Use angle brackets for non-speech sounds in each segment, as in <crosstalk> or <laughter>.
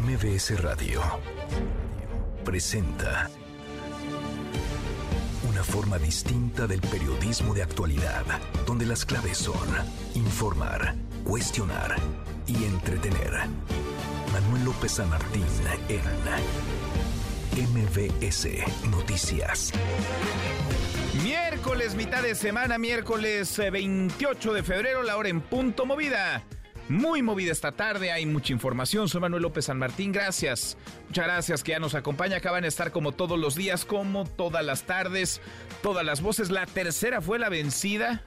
MBS Radio presenta una forma distinta del periodismo de actualidad, donde las claves son informar, cuestionar y entretener. Manuel López San Martín en MBS Noticias. Miércoles, mitad de semana, miércoles 28 de febrero, la hora en punto movida. Muy movida esta tarde, hay mucha información. Soy Manuel López San Martín, gracias. Muchas gracias que ya nos acompaña. Acaban de estar como todos los días, como todas las tardes, todas las voces. La tercera fue la vencida,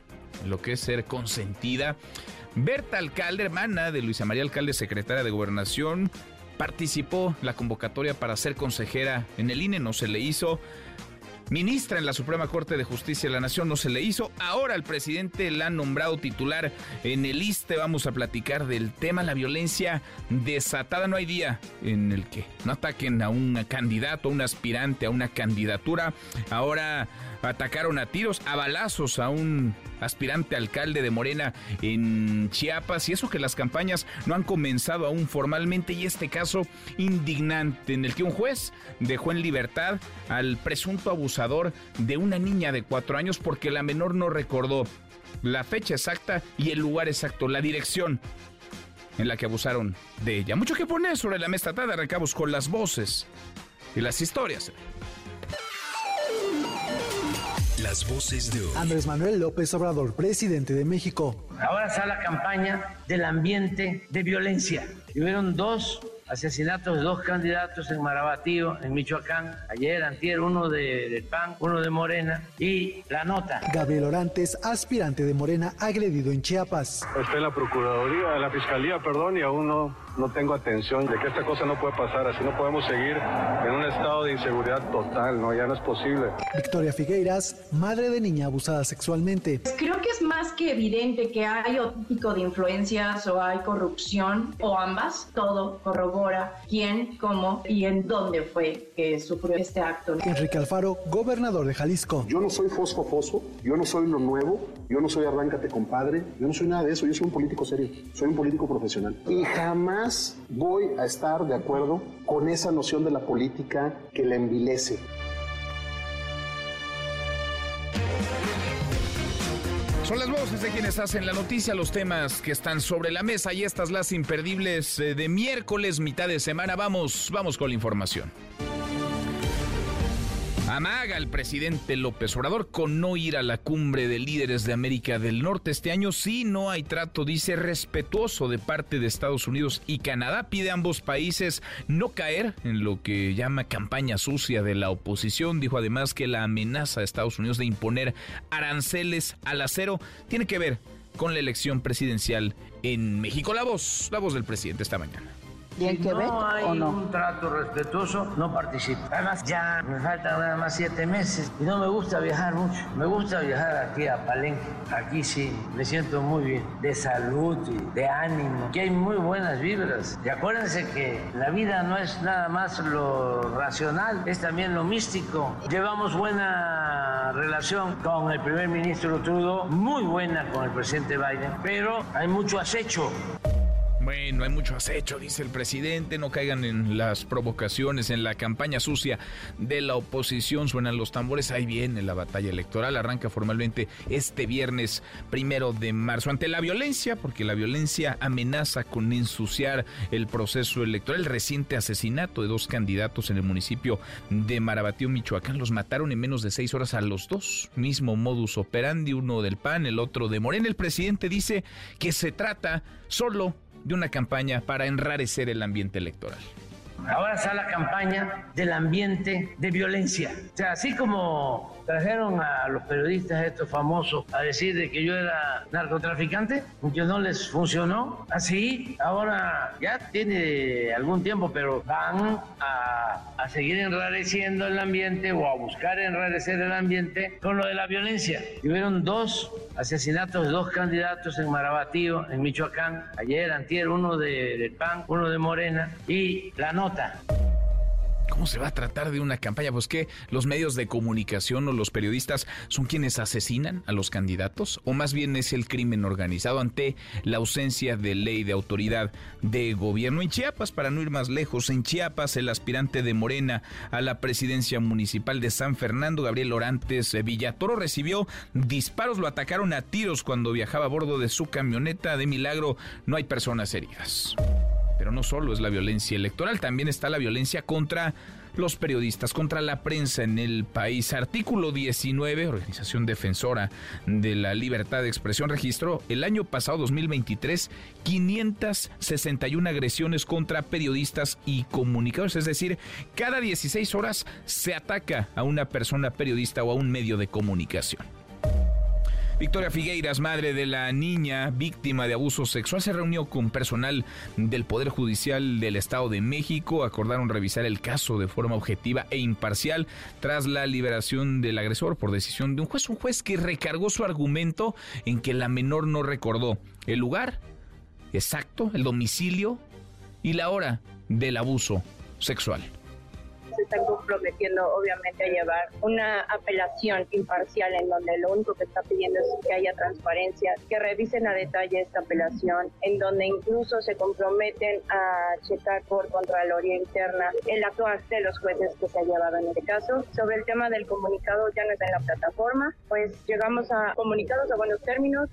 lo que es ser consentida. Berta Alcalde, hermana de Luisa María Alcalde, secretaria de Gobernación, participó la convocatoria para ser consejera en el INE, no se le hizo. Ministra en la Suprema Corte de Justicia de la Nación no se le hizo. Ahora el presidente la ha nombrado titular en el ISTE. Vamos a platicar del tema, la violencia desatada. No hay día en el que no ataquen a un candidato, a un aspirante, a una candidatura. Ahora atacaron a tiros, a balazos a un aspirante alcalde de Morena en Chiapas y eso que las campañas no han comenzado aún formalmente y este caso indignante en el que un juez dejó en libertad al presunto abusador de una niña de cuatro años porque la menor no recordó la fecha exacta y el lugar exacto, la dirección en la que abusaron de ella. Mucho que poner sobre la mesa tarde, arrancamos con las voces y las historias. Las voces de hoy. Andrés Manuel López Obrador, presidente de México. Ahora está la campaña del ambiente de violencia. Hubieron dos asesinatos de dos candidatos en Marabatío, en Michoacán. Ayer, antier, uno de, del PAN, uno de Morena. Y la nota. Gabriel Orantes, aspirante de Morena, agredido en Chiapas. Está en la Procuraduría, en la Fiscalía, perdón, y aún no, no tengo atención de que esta cosa no puede pasar. Así no podemos seguir en un estado de inseguridad total, ¿no? Ya no es posible. Victoria Figueiras, madre de niña abusada sexualmente. Creo que es más que evidente que hay otro tipo de influencias o hay corrupción o ambas. Todo corrobora quién, cómo y en dónde fue que sufrió este acto. Enrique Alfaro, gobernador de Jalisco. Yo no soy fosfo fosfo, yo no soy lo nuevo, yo no soy arráncate compadre, yo no soy nada de eso, yo soy un político serio, soy un político profesional. Y jamás voy a estar de acuerdo con esa noción de la política que la envilece. Son las voces de quienes hacen la noticia, los temas que están sobre la mesa y estas las imperdibles eh, de miércoles, mitad de semana. Vamos, vamos con la información. Amaga el presidente López Obrador con no ir a la cumbre de líderes de América del Norte este año si no hay trato, dice, respetuoso de parte de Estados Unidos y Canadá. Pide a ambos países no caer en lo que llama campaña sucia de la oposición. Dijo además que la amenaza de Estados Unidos de imponer aranceles al acero tiene que ver con la elección presidencial en México. La voz, la voz del presidente esta mañana. Si no hay un trato respetuoso, no participo. Además, ya me faltan nada más siete meses y no me gusta viajar mucho. Me gusta viajar aquí a Palenque. Aquí sí, me siento muy bien, de salud y de ánimo. Aquí hay muy buenas vibras. Y acuérdense que la vida no es nada más lo racional, es también lo místico. Llevamos buena relación con el primer ministro Trudeau, muy buena con el presidente Biden, pero hay mucho acecho. Bueno, hay mucho acecho, dice el presidente, no caigan en las provocaciones, en la campaña sucia de la oposición, suenan los tambores, ahí viene la batalla electoral, arranca formalmente este viernes primero de marzo, ante la violencia, porque la violencia amenaza con ensuciar el proceso electoral, el reciente asesinato de dos candidatos en el municipio de Marabatío, Michoacán, los mataron en menos de seis horas a los dos, mismo modus operandi, uno del PAN, el otro de Morena, el presidente dice que se trata solo de una campaña para enrarecer el ambiente electoral. Ahora está la campaña del ambiente de violencia. O sea, así como trajeron a los periodistas estos famosos a decir de que yo era narcotraficante, que no les funcionó, así ahora ya tiene algún tiempo, pero van a, a seguir enrareciendo el ambiente o a buscar enrarecer el ambiente con lo de la violencia. Y hubieron dos asesinatos de dos candidatos en Marabatío, en Michoacán, ayer, antier, uno de, del PAN, uno de Morena, y la nota ¿Cómo se va a tratar de una campaña? Pues que los medios de comunicación o los periodistas son quienes asesinan a los candidatos o más bien es el crimen organizado ante la ausencia de ley de autoridad de gobierno. En Chiapas, para no ir más lejos, en Chiapas el aspirante de Morena a la presidencia municipal de San Fernando, Gabriel Orantes Villatoro, recibió disparos, lo atacaron a tiros cuando viajaba a bordo de su camioneta. De milagro, no hay personas heridas. Pero no solo es la violencia electoral, también está la violencia contra los periodistas, contra la prensa en el país. Artículo 19, Organización Defensora de la Libertad de Expresión, registró el año pasado, 2023, 561 agresiones contra periodistas y comunicadores. Es decir, cada 16 horas se ataca a una persona periodista o a un medio de comunicación. Victoria Figueiras, madre de la niña víctima de abuso sexual, se reunió con personal del Poder Judicial del Estado de México. Acordaron revisar el caso de forma objetiva e imparcial tras la liberación del agresor por decisión de un juez. Un juez que recargó su argumento en que la menor no recordó el lugar exacto, el domicilio y la hora del abuso sexual se están comprometiendo obviamente a llevar una apelación imparcial en donde lo único que está pidiendo es que haya transparencia, que revisen a detalle esta apelación, en donde incluso se comprometen a checar por Contraloría Interna el actuar de los jueces que se ha llevado en este caso. Sobre el tema del comunicado ya no está en la plataforma, pues llegamos a comunicados a buenos términos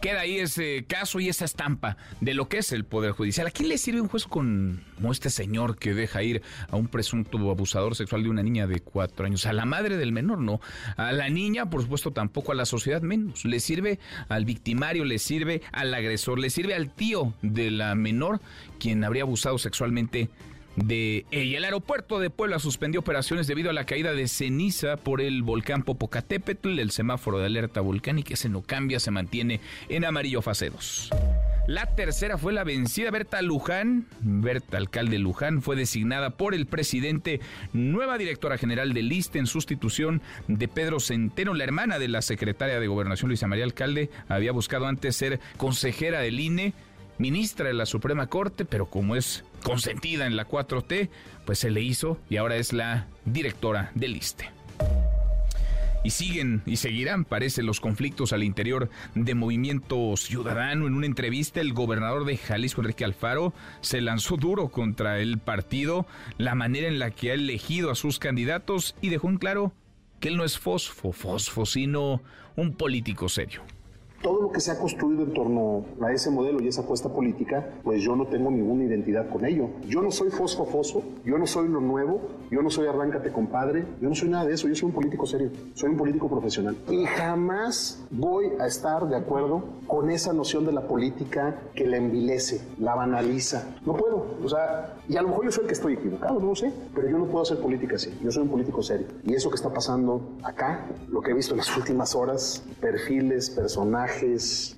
queda ahí ese caso y esa estampa de lo que es el Poder Judicial. ¿A quién le sirve un juez como este señor que deja ir a un presunto abusador sexual de una niña de cuatro años? A la madre del menor, no. A la niña, por supuesto, tampoco a la sociedad menos. Le sirve al victimario, le sirve al agresor, le sirve al tío de la menor, quien habría abusado sexualmente de ella. El aeropuerto de Puebla suspendió operaciones debido a la caída de ceniza por el volcán Popocatépetl. El semáforo de alerta volcánica ese no cambia, se mantiene en amarillo fase 2. La tercera fue la vencida. Berta Luján, Berta, alcalde Luján, fue designada por el presidente nueva directora general del ISTE en sustitución de Pedro Centeno. La hermana de la secretaria de Gobernación, Luisa María Alcalde, había buscado antes ser consejera del INE ministra de la Suprema Corte, pero como es consentida en la 4T, pues se le hizo y ahora es la directora del ISTE. Y siguen y seguirán, parece, los conflictos al interior de Movimiento Ciudadano. En una entrevista, el gobernador de Jalisco, Enrique Alfaro, se lanzó duro contra el partido, la manera en la que ha elegido a sus candidatos y dejó en claro que él no es fosfo, fosfo, sino un político serio todo lo que se ha construido en torno a ese modelo y esa apuesta política, pues yo no tengo ninguna identidad con ello. Yo no soy fosfo foso, yo no soy lo nuevo, yo no soy arráncate compadre, yo no soy nada de eso, yo soy un político serio, soy un político profesional. Y jamás voy a estar de acuerdo con esa noción de la política que la envilece, la banaliza. No puedo, o sea, y a lo mejor yo soy el que estoy equivocado, no lo sé, pero yo no puedo hacer política así, yo soy un político serio. Y eso que está pasando acá, lo que he visto en las <laughs> últimas horas, perfiles, personajes,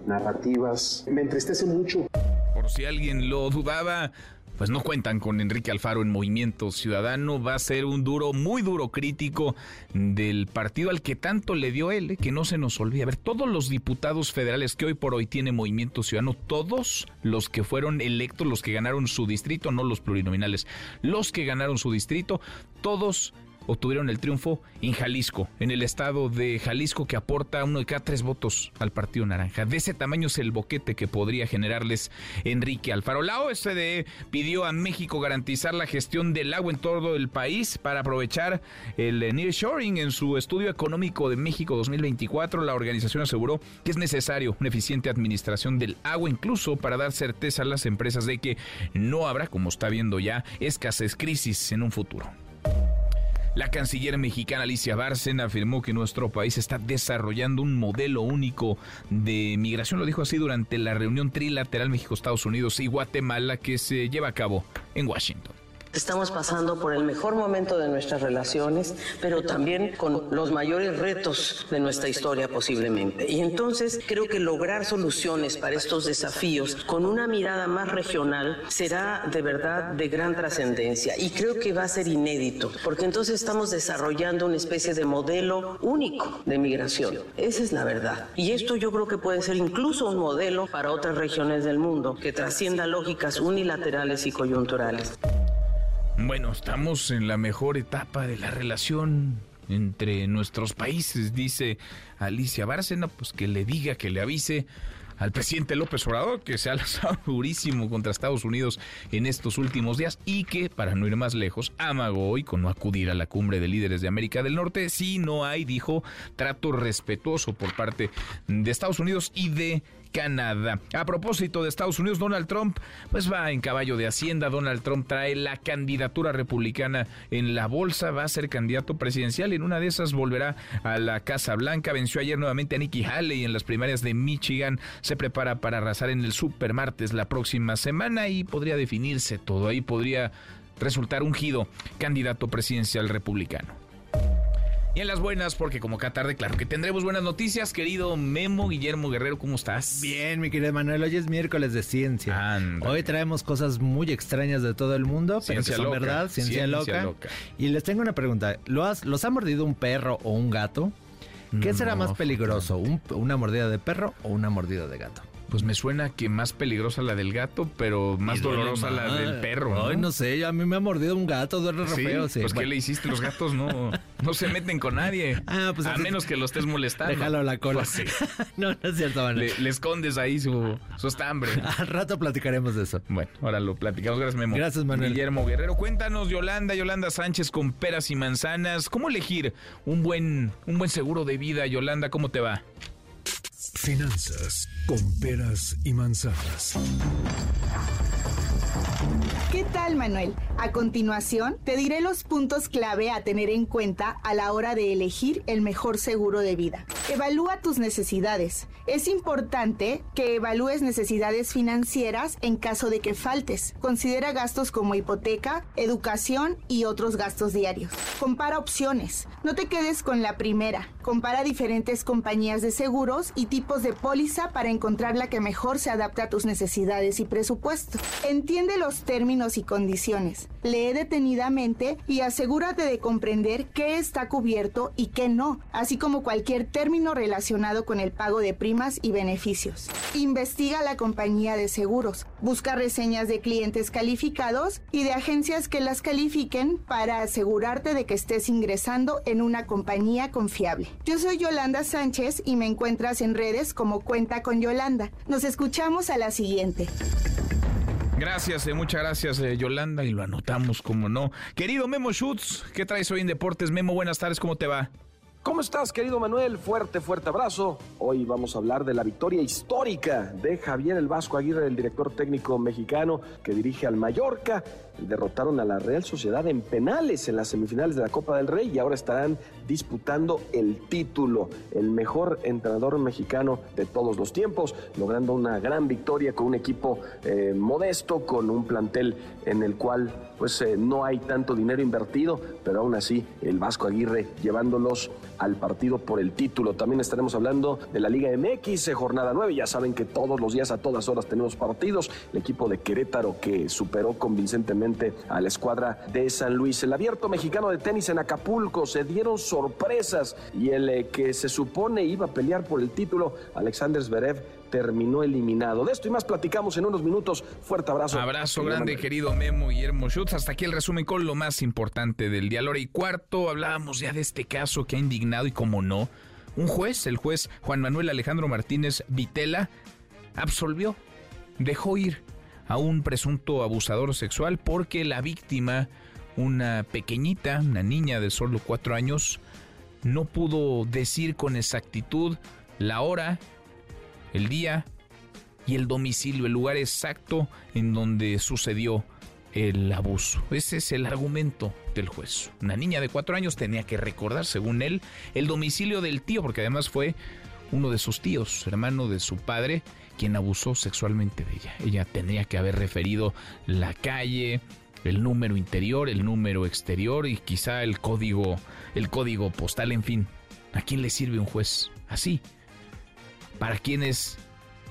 narrativas. Me entristece mucho. Por si alguien lo dudaba, pues no cuentan con Enrique Alfaro en Movimiento Ciudadano. Va a ser un duro, muy duro crítico del partido al que tanto le dio él, eh, que no se nos olvide. A ver, todos los diputados federales que hoy por hoy tiene Movimiento Ciudadano, todos los que fueron electos, los que ganaron su distrito, no los plurinominales, los que ganaron su distrito, todos obtuvieron el triunfo en Jalisco, en el estado de Jalisco que aporta uno de cada tres votos al Partido Naranja. De ese tamaño es el boquete que podría generarles Enrique Alfaro. La OSDE pidió a México garantizar la gestión del agua en todo el país para aprovechar el nearshoring en su estudio económico de México 2024. La organización aseguró que es necesario una eficiente administración del agua, incluso para dar certeza a las empresas de que no habrá, como está viendo ya, escasez crisis en un futuro. La canciller mexicana Alicia Bárcena afirmó que nuestro país está desarrollando un modelo único de migración, lo dijo así durante la reunión trilateral México-Estados Unidos y Guatemala que se lleva a cabo en Washington. Estamos pasando por el mejor momento de nuestras relaciones, pero también con los mayores retos de nuestra historia posiblemente. Y entonces creo que lograr soluciones para estos desafíos con una mirada más regional será de verdad de gran trascendencia y creo que va a ser inédito, porque entonces estamos desarrollando una especie de modelo único de migración. Esa es la verdad. Y esto yo creo que puede ser incluso un modelo para otras regiones del mundo que trascienda lógicas unilaterales y coyunturales. Bueno, estamos en la mejor etapa de la relación entre nuestros países, dice Alicia Bárcena, pues que le diga, que le avise al presidente López Obrador, que se ha lanzado <laughs> durísimo contra Estados Unidos en estos últimos días y que, para no ir más lejos, amagó hoy con no acudir a la cumbre de líderes de América del Norte si no hay, dijo, trato respetuoso por parte de Estados Unidos y de Canadá. A propósito de Estados Unidos, Donald Trump pues va en caballo de Hacienda. Donald Trump trae la candidatura republicana en la bolsa, va a ser candidato presidencial. En una de esas volverá a la Casa Blanca. Venció ayer nuevamente a Nikki Haley en las primarias de Michigan. Se prepara para arrasar en el Super Martes la próxima semana y podría definirse todo. Ahí podría resultar ungido candidato presidencial republicano. Y en las buenas, porque como cada tarde, claro que tendremos buenas noticias. Querido Memo Guillermo Guerrero, ¿cómo estás? Bien, mi querido Manuel. Hoy es miércoles de ciencia. Hoy traemos cosas muy extrañas de todo el mundo, ciencia pero son verdad, ciencia, loca. Y les tengo una pregunta. ¿Los ha mordido un perro o un gato? ¿Qué será más peligroso? ¿Una mordida de perro o una mordida de gato? Pues me suena que más peligrosa la del gato, pero más dolorosa la del perro. ¿no? Ay, no sé, a mí me ha mordido un gato, duele feo. Sí. Pues ¿qué le hiciste? Los gatos no, <laughs> no se meten con nadie. Ah, pues a menos que lo estés molestando. Déjalo a la cola. Pues <laughs> no, no es cierto, le, le, escondes ahí su, su estambre. <laughs> Al rato platicaremos de eso. Bueno, ahora lo platicamos. Gracias, Memo. Gracias, Manuel. Guillermo Guerrero. Cuéntanos, Yolanda, Yolanda Sánchez con peras y manzanas. ¿Cómo elegir un buen, un buen seguro de vida, Yolanda? ¿Cómo te va? Finanzas con peras y manzanas. ¿Qué tal, Manuel? A continuación, te diré los puntos clave a tener en cuenta a la hora de elegir el mejor seguro de vida. Evalúa tus necesidades. Es importante que evalúes necesidades financieras en caso de que faltes. Considera gastos como hipoteca, educación y otros gastos diarios. Compara opciones. No te quedes con la primera. Compara diferentes compañías de seguros y tipos de póliza para encontrar la que mejor se adapta a tus necesidades y presupuesto. Entiende los términos y condiciones. Lee detenidamente y asegúrate de comprender qué está cubierto y qué no, así como cualquier término relacionado con el pago de primas y beneficios. Investiga la compañía de seguros. Busca reseñas de clientes calificados y de agencias que las califiquen para asegurarte de que estés ingresando en una compañía confiable. Yo soy Yolanda Sánchez y me encuentras en redes como Cuenta con Yolanda. Nos escuchamos a la siguiente. Gracias, eh, muchas gracias eh, Yolanda y lo anotamos como no. Querido Memo Schutz, ¿qué traes hoy en Deportes? Memo, buenas tardes, ¿cómo te va? ¿Cómo estás, querido Manuel? Fuerte, fuerte abrazo. Hoy vamos a hablar de la victoria histórica de Javier El Vasco Aguirre, el director técnico mexicano que dirige al Mallorca. Derrotaron a la Real Sociedad en penales en las semifinales de la Copa del Rey y ahora estarán disputando el título, el mejor entrenador mexicano de todos los tiempos, logrando una gran victoria con un equipo eh, modesto, con un plantel en el cual pues eh, no hay tanto dinero invertido, pero aún así el Vasco Aguirre llevándolos al partido por el título. También estaremos hablando de la Liga MX, eh, jornada 9. Ya saben que todos los días, a todas horas, tenemos partidos. El equipo de Querétaro que superó convincentemente a la escuadra de San Luis. El abierto mexicano de tenis en Acapulco se dieron sorpresas y el eh, que se supone iba a pelear por el título, Alexander Zverev, terminó eliminado. De esto y más platicamos en unos minutos. Fuerte abrazo. Abrazo grande, querido Memo Guillermo Schutz. Hasta aquí el resumen con lo más importante del día. Lora y cuarto, hablábamos ya de este caso que ha indignado y como no, un juez, el juez Juan Manuel Alejandro Martínez Vitela, absolvió, dejó ir a un presunto abusador sexual porque la víctima, una pequeñita, una niña de solo cuatro años, no pudo decir con exactitud la hora el día y el domicilio, el lugar exacto en donde sucedió el abuso. Ese es el argumento del juez. Una niña de cuatro años tenía que recordar, según él, el domicilio del tío, porque además fue uno de sus tíos, hermano de su padre, quien abusó sexualmente de ella. Ella tenía que haber referido la calle, el número interior, el número exterior y quizá el código, el código postal, en fin. ¿A quién le sirve un juez así? ¿Para quién es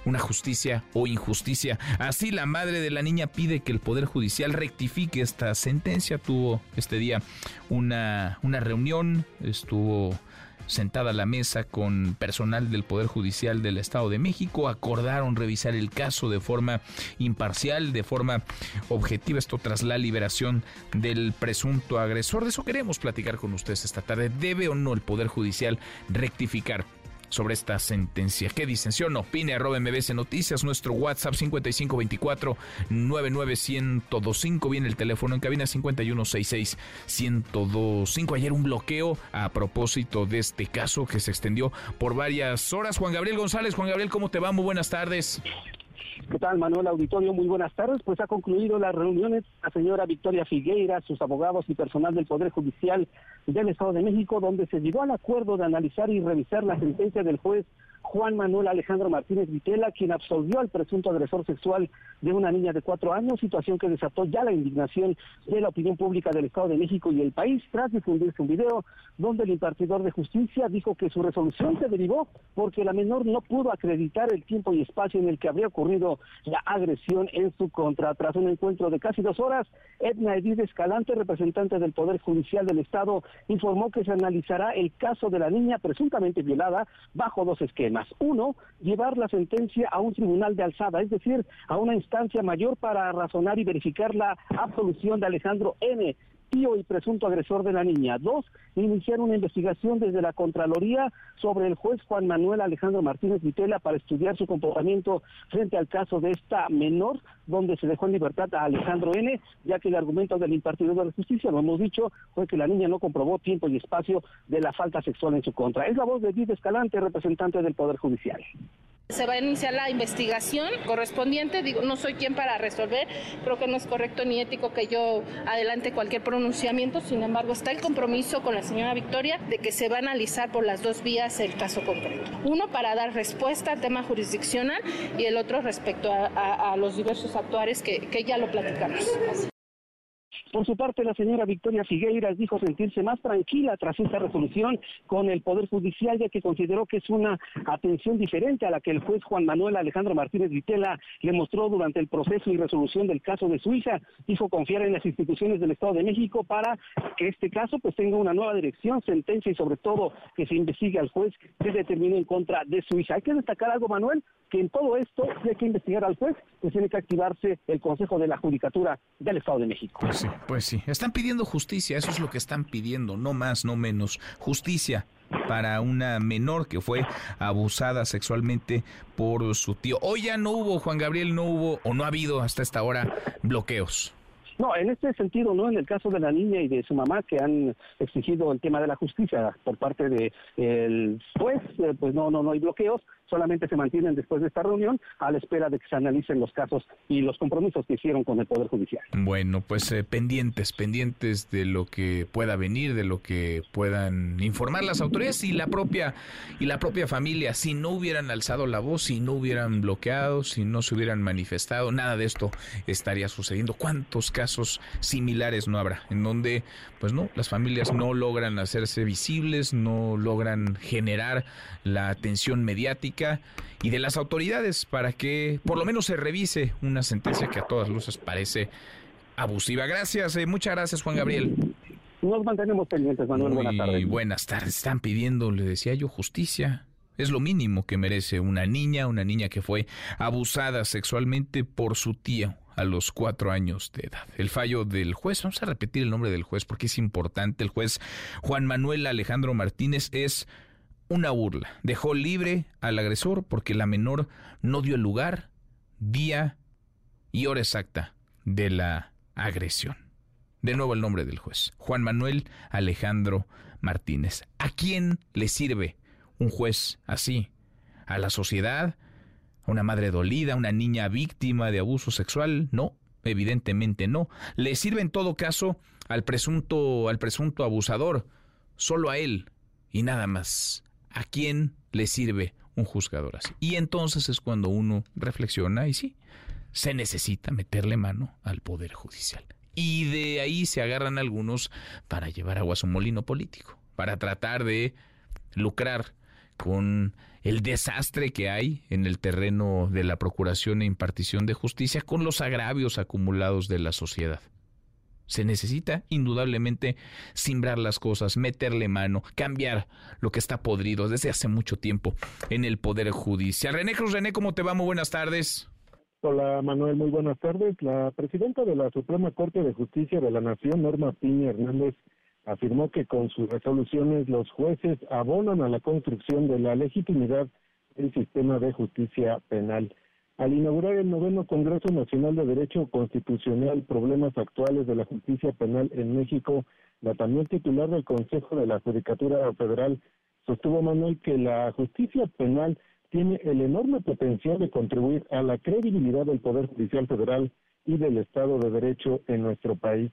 una justicia o injusticia? Así la madre de la niña pide que el Poder Judicial rectifique esta sentencia. Tuvo este día una, una reunión, estuvo sentada a la mesa con personal del Poder Judicial del Estado de México, acordaron revisar el caso de forma imparcial, de forma objetiva, esto tras la liberación del presunto agresor. De eso queremos platicar con ustedes esta tarde. ¿Debe o no el Poder Judicial rectificar sobre esta sentencia. ¿Qué dicen? ¿Sí o no? Opine arroba MBC Noticias, nuestro WhatsApp 5524 99125. Viene el teléfono en cabina 5166 1025. Ayer un bloqueo a propósito de este caso que se extendió por varias horas. Juan Gabriel González, Juan Gabriel, ¿cómo te va? Muy buenas tardes. ¿Qué tal, Manuel Auditorio? Muy buenas tardes. Pues ha concluido las reuniones la señora Victoria Figueira, sus abogados y personal del Poder Judicial del Estado de México, donde se llegó al acuerdo de analizar y revisar la sentencia del juez Juan Manuel Alejandro Martínez Vitela, quien absolvió al presunto agresor sexual de una niña de cuatro años, situación que desató ya la indignación de la opinión pública del Estado de México y el país, tras difundirse un video donde el impartidor de justicia dijo que su resolución se derivó porque la menor no pudo acreditar el tiempo y espacio en el que habría ocurrido la agresión en su contra. Tras un encuentro de casi dos horas, Edna Edith Escalante, representante del Poder Judicial del Estado, informó que se analizará el caso de la niña presuntamente violada bajo dos esquemas. Uno, llevar la sentencia a un tribunal de alzada, es decir, a una instancia mayor para razonar y verificar la absolución de Alejandro N., tío y presunto agresor de la niña. Dos, iniciar una investigación desde la Contraloría sobre el juez Juan Manuel Alejandro Martínez Vitela para estudiar su comportamiento frente al caso de esta menor, donde se dejó en libertad a Alejandro N., ya que el argumento del impartidor de la justicia, lo hemos dicho, fue que la niña no comprobó tiempo y espacio de la falta sexual en su contra. Es la voz de Edith Escalante, representante del Poder Judicial. Se va a iniciar la investigación correspondiente. Digo, no soy quien para resolver. Creo que no es correcto ni ético que yo adelante cualquier pronunciamiento. Sin embargo, está el compromiso con la señora Victoria de que se va a analizar por las dos vías el caso concreto. Uno para dar respuesta al tema jurisdiccional y el otro respecto a, los diversos actuares que, que ya lo platicamos. Por su parte, la señora Victoria Figueiras dijo sentirse más tranquila tras esta resolución con el Poder Judicial, ya que consideró que es una atención diferente a la que el juez Juan Manuel Alejandro Martínez Vitela le mostró durante el proceso y resolución del caso de su hija. Dijo confiar en las instituciones del Estado de México para que este caso pues tenga una nueva dirección, sentencia y sobre todo que se investigue al juez que determine en contra de su hija. Hay que destacar algo, Manuel, que en todo esto, si hay que investigar al juez, pues tiene que activarse el Consejo de la Judicatura del Estado de México. Pues pues sí. Están pidiendo justicia, eso es lo que están pidiendo, no más, no menos. Justicia para una menor que fue abusada sexualmente por su tío. Hoy ya no hubo, Juan Gabriel, no hubo o no ha habido hasta esta hora bloqueos. No, en este sentido, no en el caso de la niña y de su mamá que han exigido el tema de la justicia por parte de juez, eh, pues no, no, no hay bloqueos, solamente se mantienen después de esta reunión a la espera de que se analicen los casos y los compromisos que hicieron con el Poder Judicial. Bueno, pues eh, pendientes, pendientes de lo que pueda venir, de lo que puedan informar las autoridades y la propia y la propia familia. Si no hubieran alzado la voz, si no hubieran bloqueado, si no se hubieran manifestado, nada de esto estaría sucediendo. ¿Cuántos casos similares no habrá? En donde, pues no, las familias no logran hacerse visibles, no logran generar la atención mediática y de las autoridades para que por lo menos se revise una sentencia que a todas luces parece abusiva. Gracias, eh, muchas gracias Juan Gabriel. Nos mantenemos pendientes, Manuel. buenas tardes. Buenas tardes. Están pidiendo, le decía yo, justicia. Es lo mínimo que merece una niña, una niña que fue abusada sexualmente por su tío a los cuatro años de edad. El fallo del juez, vamos a repetir el nombre del juez porque es importante. El juez Juan Manuel Alejandro Martínez es una burla. Dejó libre al agresor porque la menor no dio lugar, día y hora exacta de la agresión. De nuevo el nombre del juez, Juan Manuel Alejandro Martínez. ¿A quién le sirve un juez así? ¿A la sociedad? ¿A una madre dolida? ¿A una niña víctima de abuso sexual? No, evidentemente no. Le sirve en todo caso al presunto, al presunto abusador, solo a él y nada más. ¿A quién le sirve un juzgador así? Y entonces es cuando uno reflexiona y sí, se necesita meterle mano al Poder Judicial. Y de ahí se agarran algunos para llevar agua a su molino político, para tratar de lucrar con el desastre que hay en el terreno de la procuración e impartición de justicia, con los agravios acumulados de la sociedad. Se necesita indudablemente simbrar las cosas, meterle mano, cambiar lo que está podrido desde hace mucho tiempo en el Poder Judicial. René Cruz, René, ¿cómo te va? Muy buenas tardes. Hola Manuel, muy buenas tardes. La presidenta de la Suprema Corte de Justicia de la Nación, Norma Piña Hernández, afirmó que con sus resoluciones los jueces abonan a la construcción de la legitimidad del sistema de justicia penal. Al inaugurar el noveno Congreso Nacional de Derecho Constitucional, Problemas Actuales de la Justicia Penal en México, la también titular del Consejo de la Judicatura Federal sostuvo Manuel que la justicia penal tiene el enorme potencial de contribuir a la credibilidad del Poder Judicial Federal y del Estado de Derecho en nuestro país.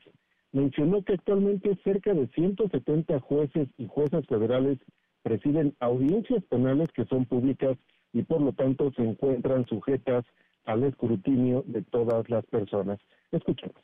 Mencionó que actualmente cerca de 170 jueces y juezas federales presiden audiencias penales que son públicas y por lo tanto se encuentran sujetas al escrutinio de todas las personas. Escuchemos.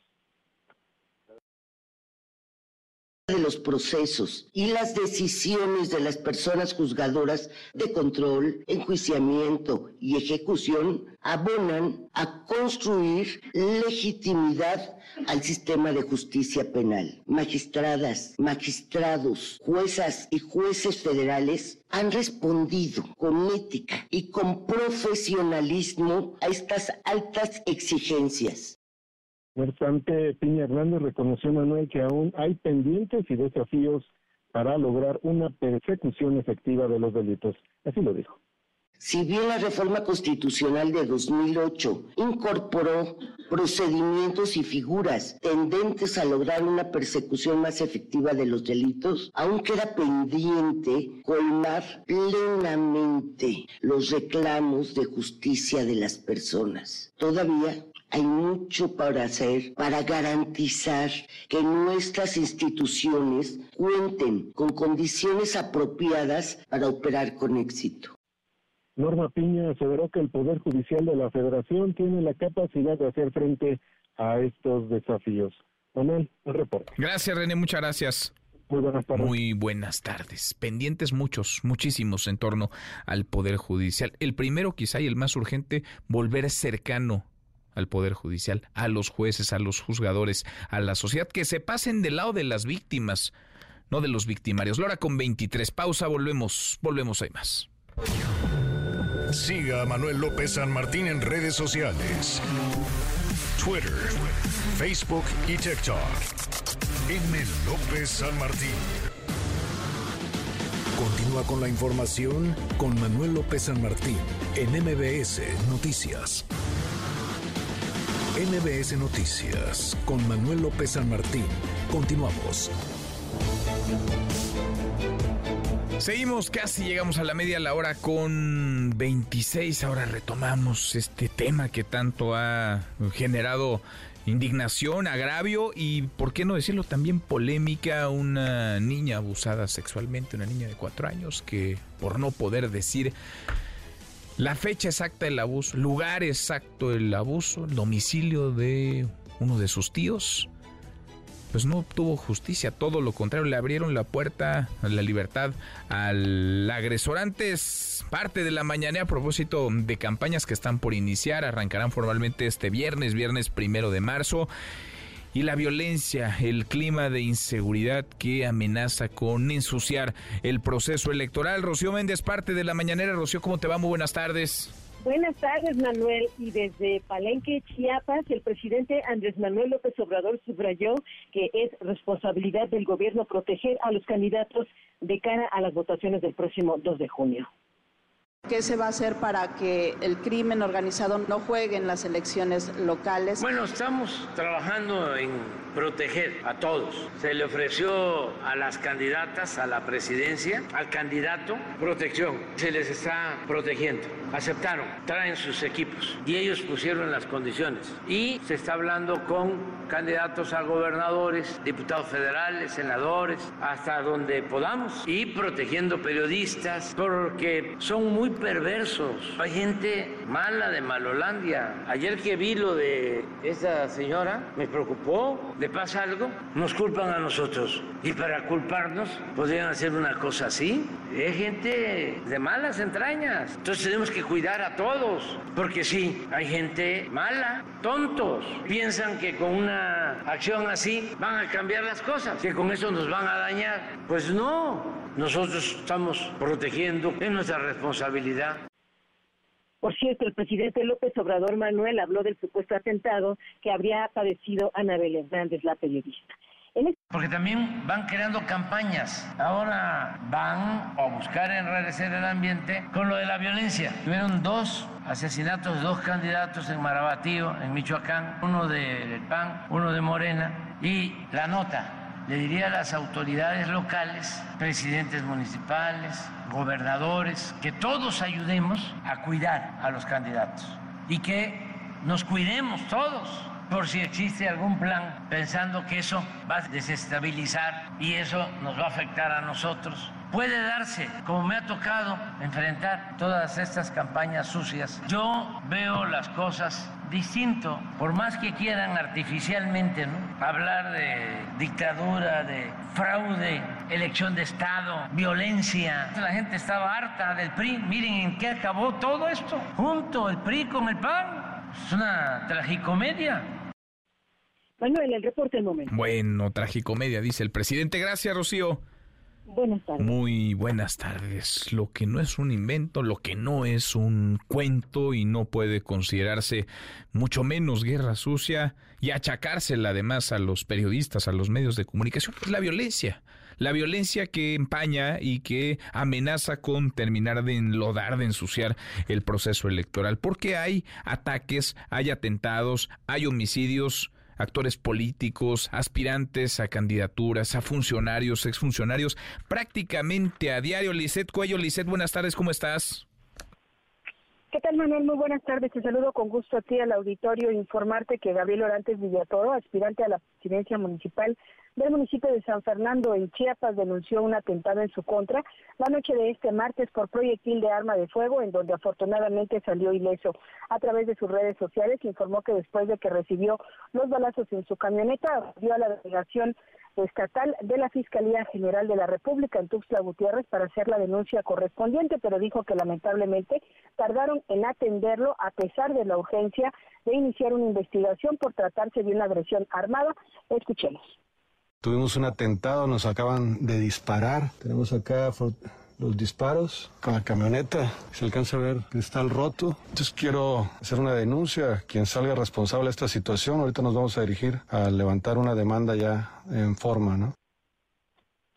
De los procesos y las decisiones de las personas juzgadoras de control, enjuiciamiento y ejecución abonan a construir legitimidad al sistema de justicia penal. Magistradas, magistrados, juezas y jueces federales han respondido con ética y con profesionalismo a estas altas exigencias. No obstante, Piña Hernández reconoció Manuel que aún hay pendientes y desafíos para lograr una persecución efectiva de los delitos. Así lo dijo. Si bien la reforma constitucional de 2008 incorporó procedimientos y figuras tendentes a lograr una persecución más efectiva de los delitos, aún queda pendiente colmar plenamente los reclamos de justicia de las personas. Todavía hay mucho para hacer para garantizar que nuestras instituciones cuenten con condiciones apropiadas para operar con éxito. Norma Piña aseveró que el Poder Judicial de la Federación tiene la capacidad de hacer frente a estos desafíos. Manuel, el reporte. Gracias, René, muchas gracias. Muy buenas tardes. Muy buenas tardes. Pendientes muchos, muchísimos en torno al Poder Judicial. El primero, quizá y el más urgente, volver cercano al Poder Judicial, a los jueces, a los juzgadores, a la sociedad, que se pasen del lado de las víctimas, no de los victimarios. Lora con 23. Pausa, volvemos, volvemos, hay más. Siga a Manuel López San Martín en redes sociales. Twitter, Facebook y TikTok. M. López San Martín. Continúa con la información con Manuel López San Martín en MBS Noticias. MBS Noticias con Manuel López San Martín. Continuamos. Seguimos, casi llegamos a la media la hora con 26. Ahora retomamos este tema que tanto ha generado indignación, agravio y, por qué no decirlo, también polémica. Una niña abusada sexualmente, una niña de cuatro años que por no poder decir la fecha exacta del abuso, lugar exacto del abuso, el domicilio de uno de sus tíos, pues no obtuvo justicia, todo lo contrario, le abrieron la puerta a la libertad al agresor. Antes, parte de la mañana a propósito de campañas que están por iniciar, arrancarán formalmente este viernes, viernes primero de marzo y la violencia, el clima de inseguridad que amenaza con ensuciar el proceso electoral. Rocío Méndez, parte de la mañanera. Rocío, ¿cómo te va? Muy buenas tardes. Buenas tardes, Manuel. Y desde Palenque, Chiapas, el presidente Andrés Manuel López Obrador subrayó que es responsabilidad del gobierno proteger a los candidatos de cara a las votaciones del próximo 2 de junio. ¿Qué se va a hacer para que el crimen organizado no juegue en las elecciones locales? Bueno, estamos trabajando en proteger a todos. Se le ofreció a las candidatas a la presidencia, al candidato, protección. Se les está protegiendo. Aceptaron, traen sus equipos y ellos pusieron las condiciones. Y se está hablando con candidatos a gobernadores, diputados federales, senadores, hasta donde podamos y protegiendo periodistas, porque son muy perversos. Hay gente mala de Malolandia. Ayer que vi lo de esa señora, me preocupó. ¿Le pasa algo? Nos culpan a nosotros. Y para culparnos, podrían hacer una cosa así. Es gente de malas entrañas. Entonces tenemos que cuidar a todos. Porque sí, hay gente mala, tontos. Piensan que con una acción así van a cambiar las cosas, que con eso nos van a dañar. Pues no, nosotros estamos protegiendo, es nuestra responsabilidad. Por cierto, el presidente López Obrador Manuel habló del supuesto atentado que habría padecido Anabel Hernández, la periodista. Porque también van creando campañas. Ahora van a buscar enrarecer el ambiente con lo de la violencia. Tuvieron dos asesinatos dos candidatos en Marabatío, en Michoacán, uno del PAN, uno de Morena, y la nota le diría a las autoridades locales, presidentes municipales, gobernadores, que todos ayudemos a cuidar a los candidatos y que nos cuidemos todos por si existe algún plan pensando que eso va a desestabilizar y eso nos va a afectar a nosotros. Puede darse, como me ha tocado enfrentar todas estas campañas sucias. Yo veo las cosas distinto, por más que quieran artificialmente hablar de dictadura, de fraude, elección de Estado, violencia. La gente estaba harta del PRI. Miren en qué acabó todo esto. Junto el PRI con el PAN. Es una tragicomedia. Manuel, el reporte del momento. Bueno, tragicomedia, dice el presidente. Gracias, Rocío. Buenas tardes. Muy buenas tardes. Lo que no es un invento, lo que no es un cuento y no puede considerarse mucho menos guerra sucia y achacársela además a los periodistas, a los medios de comunicación, es la violencia. La violencia que empaña y que amenaza con terminar de enlodar, de ensuciar el proceso electoral. Porque hay ataques, hay atentados, hay homicidios actores políticos, aspirantes a candidaturas, a funcionarios, exfuncionarios, prácticamente a diario. Lisset Cuello, Lisset, buenas tardes, ¿cómo estás? ¿Qué tal, Manuel? Muy buenas tardes. Te saludo con gusto a ti al auditorio. Informarte que Gabriel Orantes Villatoro, aspirante a la presidencia municipal del municipio de San Fernando en Chiapas denunció un atentado en su contra la noche de este martes por proyectil de arma de fuego en donde afortunadamente salió ileso. A través de sus redes sociales informó que después de que recibió los balazos en su camioneta, dio a la delegación estatal de la Fiscalía General de la República en Tuxtla Gutiérrez para hacer la denuncia correspondiente, pero dijo que lamentablemente tardaron en atenderlo a pesar de la urgencia de iniciar una investigación por tratarse de una agresión armada. Escuchemos. Tuvimos un atentado, nos acaban de disparar. Tenemos acá los disparos con la camioneta. Se alcanza a ver el roto. Entonces quiero hacer una denuncia. Quien salga responsable de esta situación, ahorita nos vamos a dirigir a levantar una demanda ya en forma, ¿no?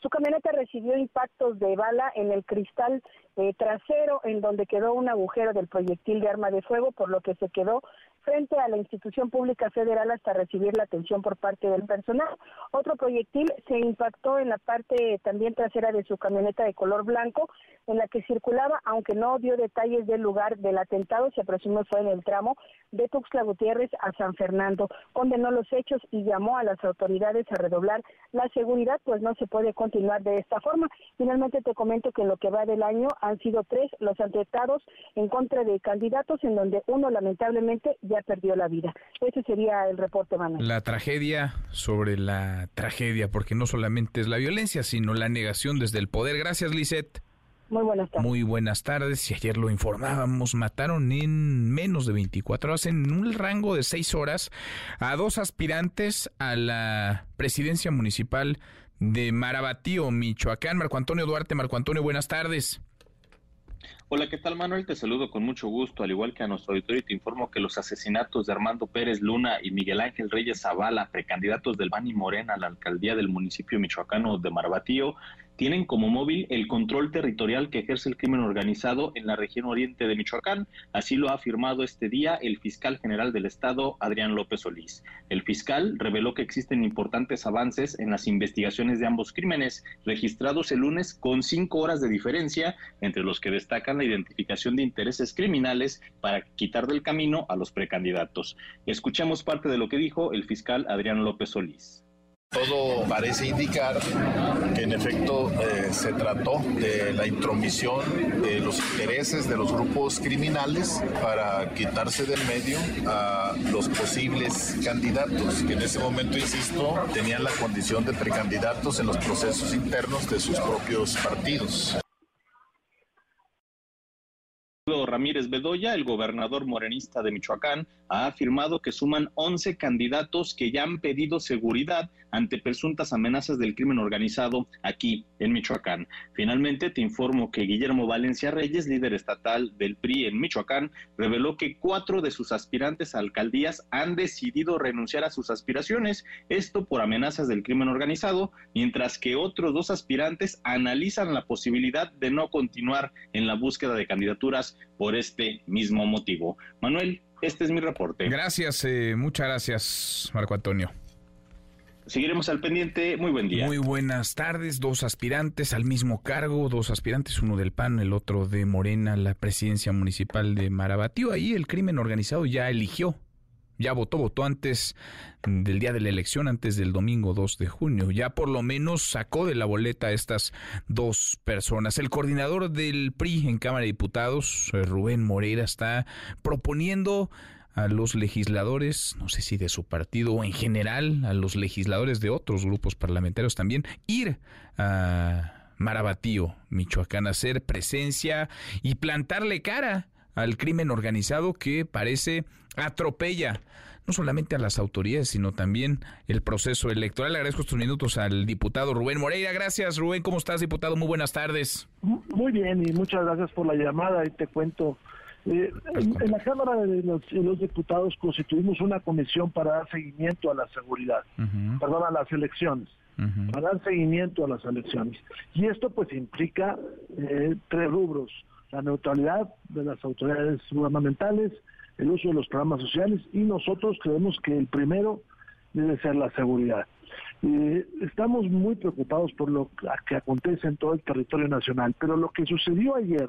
Su camioneta recibió impactos de bala en el cristal eh, trasero, en donde quedó un agujero del proyectil de arma de fuego, por lo que se quedó frente a la institución pública federal hasta recibir la atención por parte del personal. Otro proyectil se impactó en la parte también trasera de su camioneta de color blanco en la que circulaba, aunque no dio detalles del lugar del atentado, se presume fue en el tramo de Tuxtla Gutiérrez a San Fernando. Condenó los hechos y llamó a las autoridades a redoblar la seguridad, pues no se puede continuar de esta forma. Finalmente te comento que en lo que va del año han sido tres los atentados en contra de candidatos, en donde uno lamentablemente perdió la vida. Ese sería el reporte, Manuel. La tragedia sobre la tragedia, porque no solamente es la violencia, sino la negación desde el poder. Gracias, Lisette. Muy buenas tardes. Muy buenas tardes. Y ayer lo informábamos, mataron en menos de 24 horas, en un rango de 6 horas, a dos aspirantes a la presidencia municipal de Marabatío, Michoacán. Marco Antonio Duarte. Marco Antonio, buenas tardes. Hola, ¿qué tal Manuel? Te saludo con mucho gusto, al igual que a nuestro auditorio, te informo que los asesinatos de Armando Pérez Luna y Miguel Ángel Reyes Zavala, precandidatos del Bani Morena a la alcaldía del municipio michoacano de Marbatío, tienen como móvil el control territorial que ejerce el crimen organizado en la región oriente de Michoacán. Así lo ha afirmado este día el fiscal general del Estado, Adrián López Solís. El fiscal reveló que existen importantes avances en las investigaciones de ambos crímenes, registrados el lunes con cinco horas de diferencia, entre los que destacan la identificación de intereses criminales para quitar del camino a los precandidatos. Escuchemos parte de lo que dijo el fiscal Adrián López Solís Todo parece indicar que en efecto eh, se trató de la intromisión de los intereses de los grupos criminales para quitarse del medio a los posibles candidatos, que en ese momento, insisto, tenían la condición de precandidatos en los procesos internos de sus propios partidos. Ramírez Bedoya, el gobernador morenista de Michoacán, ha afirmado que suman 11 candidatos que ya han pedido seguridad ante presuntas amenazas del crimen organizado aquí en Michoacán. Finalmente, te informo que Guillermo Valencia Reyes, líder estatal del PRI en Michoacán, reveló que cuatro de sus aspirantes a alcaldías han decidido renunciar a sus aspiraciones, esto por amenazas del crimen organizado, mientras que otros dos aspirantes analizan la posibilidad de no continuar en la búsqueda de candidaturas por este mismo motivo. Manuel, este es mi reporte. Gracias, eh, muchas gracias, Marco Antonio. Seguiremos al pendiente. Muy buen día. Muy buenas tardes. Dos aspirantes al mismo cargo, dos aspirantes, uno del PAN, el otro de Morena, la presidencia municipal de Marabatío. Ahí el crimen organizado ya eligió ya votó, votó antes del día de la elección, antes del domingo 2 de junio. Ya por lo menos sacó de la boleta a estas dos personas. El coordinador del PRI en Cámara de Diputados, eh, Rubén Moreira, está proponiendo a los legisladores, no sé si de su partido o en general, a los legisladores de otros grupos parlamentarios también, ir a Marabatío, Michoacán, a hacer presencia y plantarle cara al crimen organizado que parece atropella no solamente a las autoridades, sino también el proceso electoral. Le agradezco estos minutos al diputado Rubén Moreira. Gracias, Rubén. ¿Cómo estás, diputado? Muy buenas tardes. Muy bien, y muchas gracias por la llamada. Y te cuento. Eh, en, la Cámara de los, Diputados constituimos una comisión para dar seguimiento a la seguridad, perdón, a las elecciones, para dar seguimiento a las elecciones. Y esto pues implica eh, tres rubros la neutralidad de las autoridades gubernamentales, el uso de los programas sociales y nosotros creemos que el primero debe ser la seguridad. estamos muy preocupados por lo que acontece en todo el territorio nacional, pero lo que sucedió ayer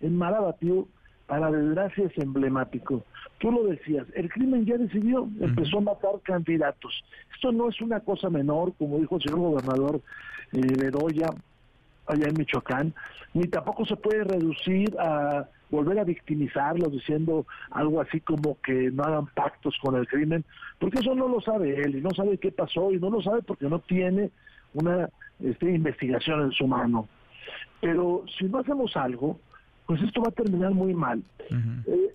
en Marabatío, para desgracia, es emblemático. Tú lo decías, el crimen ya decidió, empezó a matar candidatos. Esto no es una cosa menor, como dijo el señor gobernador eh, Bedoya, allá en Michoacán, ni tampoco se puede reducir a volver a victimizarlos diciendo algo así como que no hagan pactos con el crimen, porque eso no lo sabe él y no sabe qué pasó y no lo sabe porque no tiene una este, investigación en su mano. Pero si no hacemos algo, pues esto va a terminar muy mal. Eh,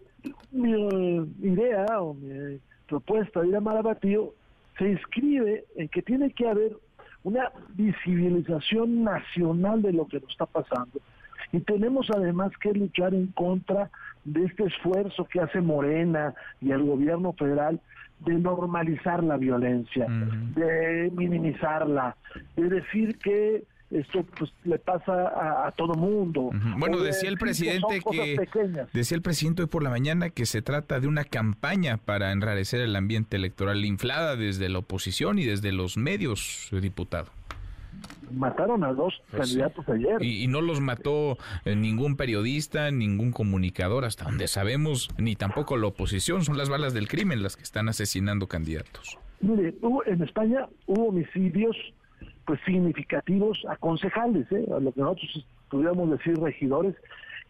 mi eh, idea o mi propuesta de ir a Marabatío se inscribe en que tiene que haber una visibilización nacional de lo que nos está pasando. Y tenemos además que luchar en contra de este esfuerzo que hace Morena y el gobierno federal de normalizar la violencia, de minimizarla, de decir que esto pues le pasa a, todo mundo. Bueno, decía el presidente que decía el presidente hoy por la mañana que se trata de una campaña para enrarecer el ambiente electoral inflada desde la oposición y desde los medios, diputado. Mataron a dos pues candidatos ayer. Y, no los mató eh, ningún periodista, ningún comunicador, hasta donde sabemos, ni tampoco la oposición. Son las balas del crimen las que están asesinando candidatos. Mire, en España hubo homicidios pues significativos a concejales, ¿eh? a lo que nosotros pudiéramos decir regidores,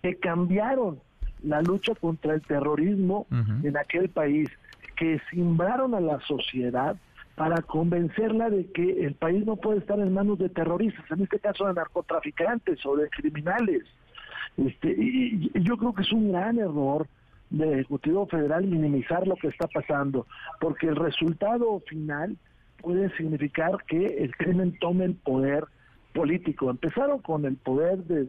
que cambiaron la lucha contra el terrorismo en aquel país, que simbraron a la sociedad para convencerla de que el país no puede estar en manos de terroristas, en este caso de narcotraficantes o de criminales. Este, y yo creo que es un gran error del Ejecutivo Federal minimizar lo que está pasando, porque el resultado final puede significar que el crimen tome el poder político. Empezaron con el poder de,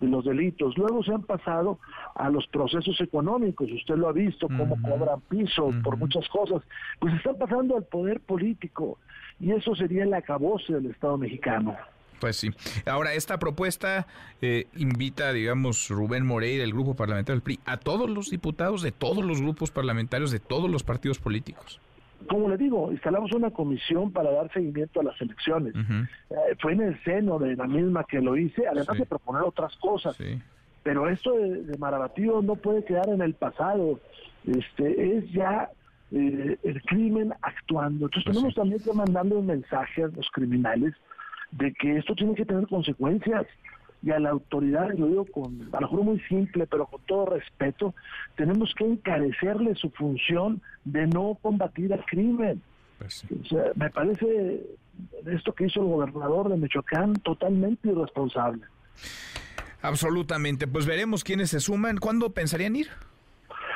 los delitos, luego se han pasado a los procesos económicos, usted lo ha visto, cómo cobran piso por muchas cosas, pues están pasando al poder político y eso sería el acabose del Estado mexicano. Pues sí. Ahora, esta propuesta eh, invita, digamos, Rubén Moreira, el grupo parlamentario del PRI, a todos los diputados de todos los grupos parlamentarios, de todos los partidos políticos como le digo, instalamos una comisión para dar seguimiento a las elecciones. Eh, fue en el seno de la misma que lo hice, además de proponer otras cosas. Pero esto de, de, Marabatío no puede quedar en el pasado. Este es ya eh, el crimen actuando. Entonces pues tenemos también que mandarle un mensaje a los criminales de que esto tiene que tener consecuencias y a la autoridad, lo digo con, a lo mejor muy simple, pero con todo respeto, tenemos que encarecerle su función de no combatir al crimen. Pues me parece esto que hizo el gobernador de Michoacán totalmente irresponsable. Absolutamente. Pues veremos quiénes se suman. ¿Cuándo pensarían ir?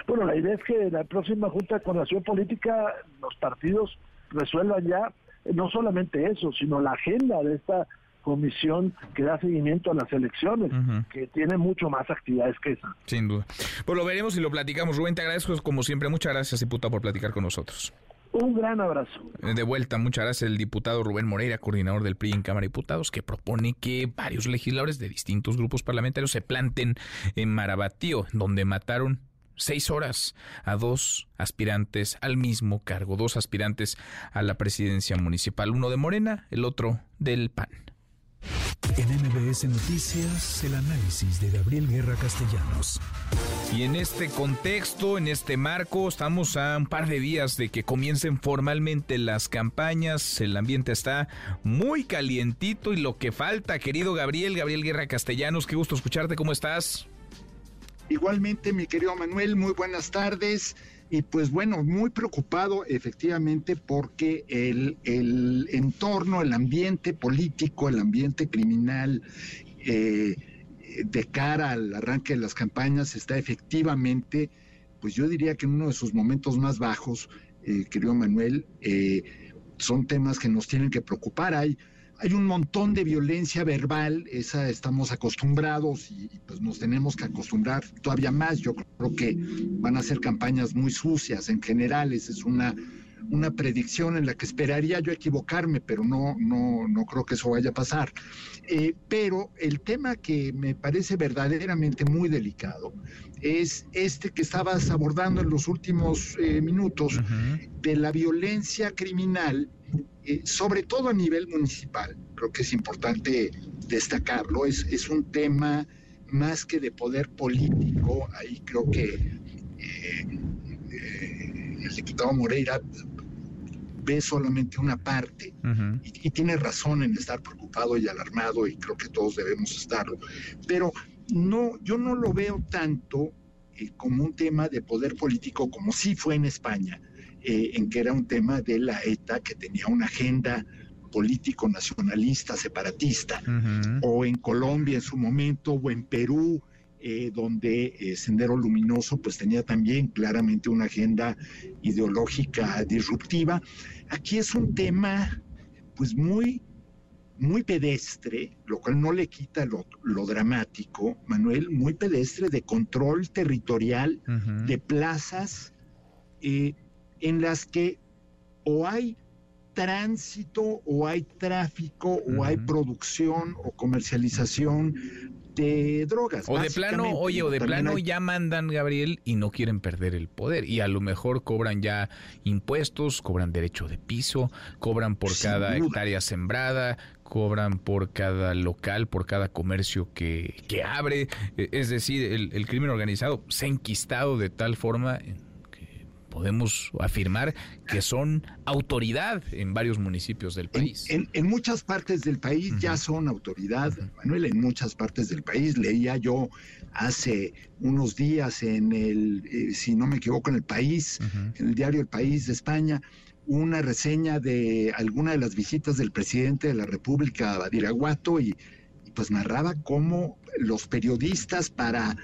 Bueno, la idea es que la próxima Junta de Coordinación Política, los partidos resuelvan ya no solamente eso, sino la agenda de esta comisión que da seguimiento a las elecciones, que tiene mucho más actividades que esa. Sin duda. Pues lo veremos y lo platicamos. Rubén, te agradezco como siempre. Muchas gracias, diputado, por platicar con nosotros. Un gran abrazo. De vuelta, muchas gracias el diputado Rubén Moreira, coordinador del PRI en Cámara de Diputados, que propone que varios legisladores de distintos grupos parlamentarios se planten en Marabatío, donde mataron seis horas a dos aspirantes al mismo cargo, dos aspirantes a la presidencia municipal, uno de Morena, el otro del PAN. En MBS Noticias, el análisis de Gabriel Guerra Castellanos. Y en este contexto, en este marco, estamos a un par de días de que comiencen formalmente las campañas. El ambiente está muy calientito y lo que falta, querido Gabriel, Gabriel Guerra Castellanos, qué gusto escucharte, ¿cómo estás? Igualmente, mi querido Manuel, muy buenas tardes. Y pues bueno, muy preocupado efectivamente porque el, el entorno, el ambiente político, el ambiente criminal eh, de cara al arranque de las campañas está efectivamente, pues yo diría que en uno de sus momentos más bajos, eh, querido Manuel, eh, son temas que nos tienen que preocupar. Hay hay un montón de violencia verbal, esa estamos acostumbrados y, pues nos tenemos que acostumbrar todavía más. Yo creo que van a ser campañas muy sucias en general, esa es una, una predicción en la que esperaría yo equivocarme, pero no, no, no creo que eso vaya a pasar. Eh, pero el tema que me parece verdaderamente muy delicado es este que estabas abordando en los últimos eh, minutos de la violencia criminal eh, sobre todo a nivel municipal, creo que es importante destacarlo, es, es un tema más que de poder político, ahí creo que el diputado Moreira ve solamente una parte. Y, tiene razón en estar preocupado y alarmado y creo que todos debemos estarlo, pero no, yo no lo veo tanto como un tema de poder político como sí fue en España, eh, en que era un tema de la ETA que tenía una agenda político nacionalista, separatista, o en Colombia en su momento, o en Perú, eh, donde eh, Sendero Luminoso pues tenía también claramente una agenda ideológica disruptiva. Aquí es un tema pues muy, muy pedestre, lo cual no le quita lo, dramático, Manuel, muy pedestre de control territorial de plazas en las que o hay tránsito o hay tráfico o hay producción o comercialización de drogas. O de plano, oye, o de plano ya mandan, Gabriel, y no quieren perder el poder. Y a lo mejor cobran ya impuestos, cobran derecho de piso, cobran por cada hectárea sembrada, cobran por cada local, por cada comercio que, que abre. E, es decir, el, el crimen organizado se ha enquistado de tal forma podemos afirmar que son autoridad en varios municipios del país. En, muchas partes del país ya son autoridad, Manuel, en muchas partes del país. Leía yo hace unos días en el, eh, si no me equivoco, en el país, en el diario El País de España, una reseña de alguna de las visitas del presidente de la República a Badiraguato y, y pues narraba cómo los periodistas para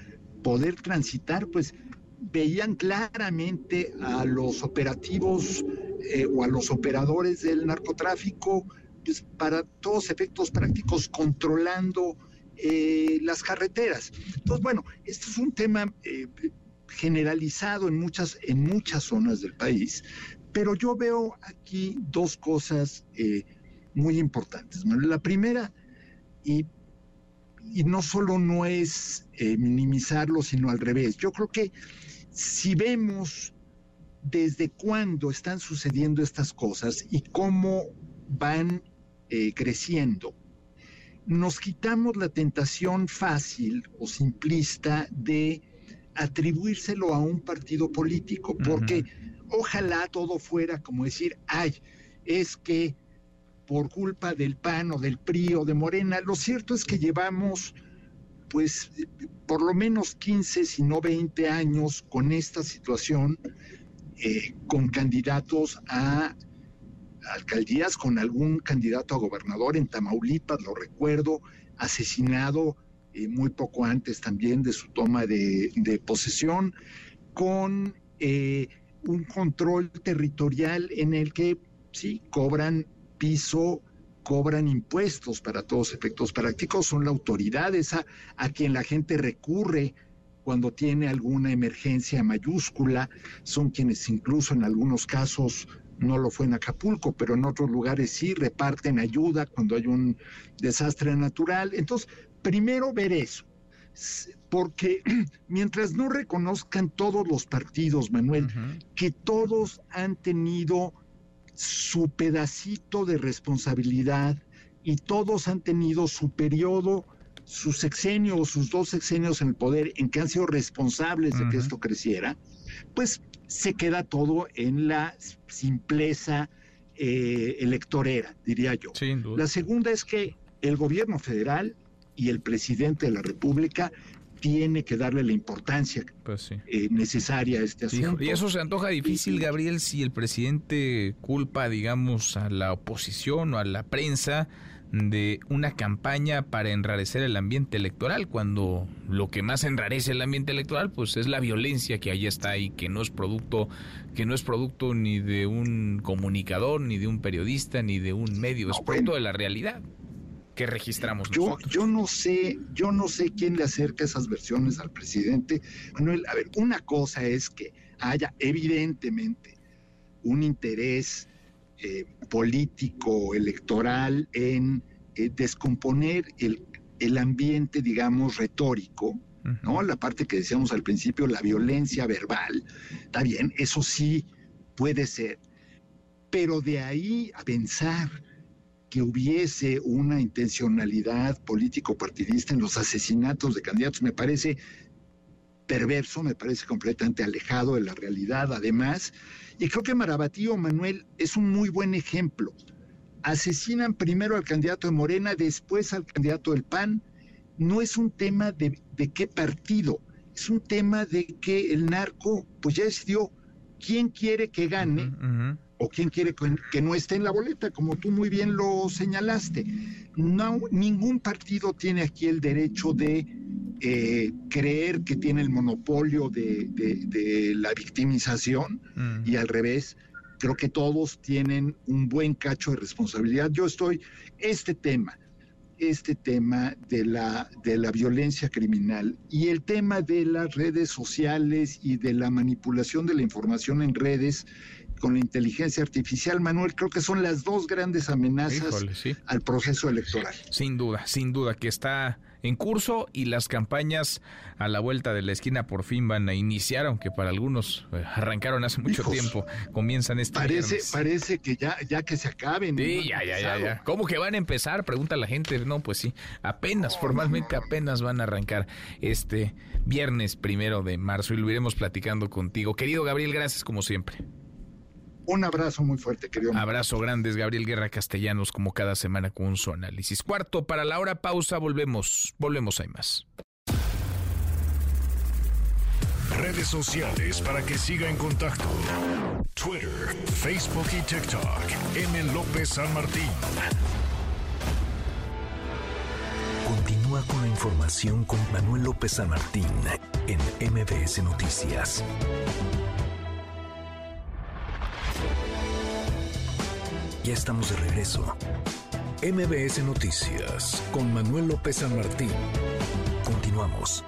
poder transitar, pues veían claramente a los operativos eh, o a los operadores del narcotráfico, pues, para todos efectos prácticos, controlando eh, las carreteras. Entonces, bueno, esto es un tema eh, generalizado en muchas, en muchas zonas del país, pero yo veo aquí dos cosas muy importantes. La primera, y, y no solo no es minimizarlo, sino al revés, yo creo que si vemos desde cuándo están sucediendo estas cosas y cómo van eh, creciendo, nos quitamos la tentación fácil o simplista de atribuírselo a un partido político, porque ojalá todo fuera como decir, ay, es que por culpa del PAN o del PRI o de Morena, lo cierto es que llevamos pues por lo menos 15, si no 20 años con esta situación, eh, con candidatos a alcaldías, con algún candidato a gobernador en Tamaulipas, lo recuerdo, asesinado eh, muy poco antes también de su toma de, posesión, con eh, un control territorial en el que sí cobran piso, cobran impuestos para todos efectos prácticos, son la autoridad esa a quien la gente recurre cuando tiene alguna emergencia mayúscula, son quienes incluso en algunos casos no lo fue en Acapulco, pero en otros lugares sí reparten ayuda cuando hay un desastre natural. Entonces, primero ver eso, porque <clears throat> mientras no reconozcan todos los partidos, Manuel, que todos han tenido su pedacito de responsabilidad y todos han tenido su periodo, su sexenio o sus dos sexenios en el poder en que han sido responsables de que esto creciera, pues se queda todo en la simpleza eh, electorera, diría yo. La segunda es que el gobierno federal y el presidente de la República tiene que darle la importancia pues eh, necesaria a este asunto. Y eso se antoja difícil, Gabriel, si el presidente culpa, digamos, a la oposición o a la prensa de una campaña para enrarecer el ambiente electoral, cuando lo que más enrarece el ambiente electoral, pues es la violencia que ahí está y que no es producto, que no es producto ni de un comunicador, ni de un periodista, ni de un medio, es producto de la realidad que registramos yo, Yo no sé, yo no sé quién le acerca esas versiones al presidente. Manuel, a ver, una cosa es que haya evidentemente un interés eh, político, electoral, en eh, descomponer el, el, ambiente, digamos, retórico, ¿no? La parte que decíamos al principio, la violencia verbal, está bien, eso sí puede ser, pero de ahí a pensar que hubiese una intencionalidad político-partidista en los asesinatos de candidatos me parece perverso, me parece completamente alejado de la realidad, además, y creo que Marabatío Manuel es un muy buen ejemplo. Asesinan primero al candidato de Morena, después al candidato del PAN. No es un tema de, qué partido, es un tema de que el narco, pues ya decidió quién quiere que gane o quién quiere que no esté en la boleta, como tú muy bien lo señalaste. No, ningún partido tiene aquí el derecho de eh, creer que tiene el monopolio de, la victimización mm. y al revés, creo que todos tienen un buen cacho de responsabilidad. Yo estoy, este tema, este tema de la, de la violencia criminal y el tema de las redes sociales y de la manipulación de la información en redes con la inteligencia artificial, Manuel, creo que son las dos grandes amenazas al proceso electoral. Sin duda, sin duda que está en curso y las campañas a la vuelta de la esquina por fin van a iniciar, aunque para algunos eh, arrancaron hace mucho tiempo. Comienzan este parece, Parece que ya, ya que se acaben. Sí, ya, ya, ya, ya. ¿Cómo que van a empezar? Pregunta la gente. No, pues sí, apenas, formalmente apenas van a arrancar este viernes primero de marzo y lo iremos platicando contigo. Querido Gabriel, gracias como siempre. Un abrazo muy fuerte, querido. Abrazo grandes, Gabriel Guerra Castellanos, como cada semana con su análisis. Cuarto, para la hora pausa, volvemos, volvemos, hay más. Redes sociales para que siga en contacto: Twitter, Facebook y TikTok. M. López San Martín. Continúa con la información con Manuel López San Martín en MBS Noticias. Ya estamos de regreso. MBS Noticias con Manuel López San Martín. Continuamos.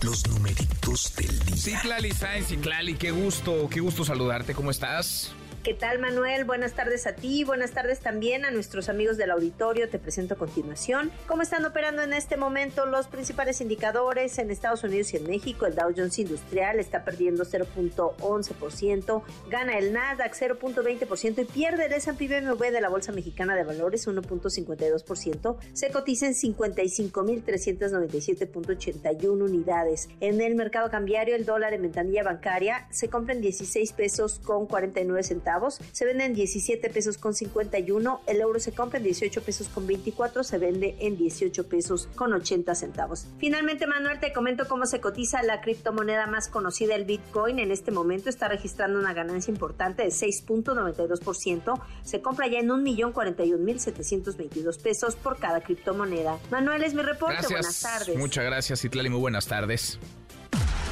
Los numeritos del día. Sainz y Clali, qué gusto, qué gusto saludarte. ¿Cómo estás? ¿Qué tal Manuel? Buenas tardes a ti, buenas tardes también a nuestros amigos del auditorio. Te presento a continuación cómo están operando en este momento los principales indicadores en Estados Unidos y en México. El Dow Jones Industrial está perdiendo 0.11%, gana el Nasdaq 0.20% y pierde el S&P BMW de la Bolsa Mexicana de Valores 1.52%. Se cotiza en 55.397.81 unidades. En el mercado cambiario, el dólar en ventanilla bancaria se compra en 16 pesos con 49 centavos se vende en 17 pesos con 51, el euro se compra en 18 pesos con 24, se vende en 18 pesos con 80 centavos. Finalmente, Manuel, te comento cómo se cotiza la criptomoneda más conocida, el Bitcoin. En este momento está registrando una ganancia importante de 6.92%. Se compra ya en 1.041.722 pesos por cada criptomoneda. Manuel, es mi reporte. Buenas tardes. Muchas gracias, Itlali. Muy buenas tardes.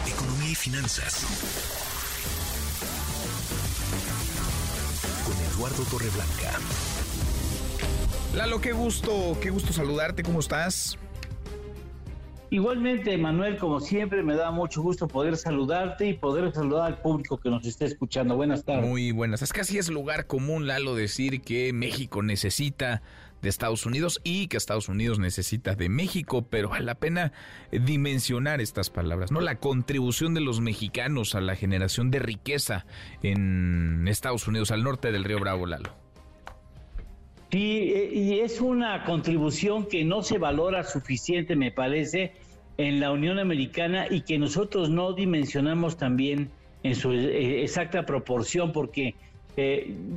Economía y finanzas. Eduardo Torreblanca. Lalo, qué gusto, qué gusto saludarte, ¿cómo estás? Igualmente, Manuel, como siempre, me da mucho gusto poder saludarte y poder saludar al público que nos está escuchando. Buenas tardes. Muy buenas. Es así es lugar común, Lalo, decir que México necesita de Estados Unidos y que Estados Unidos necesita de México, pero vale la pena dimensionar estas palabras, ¿no? La contribución de los mexicanos a la generación de riqueza en Estados Unidos, al norte del río Bravo, Lalo. Sí, eh, y es una contribución que no se valora suficiente, me parece, en la Unión Americana y que nosotros no dimensionamos también en su eh, exacta proporción, porque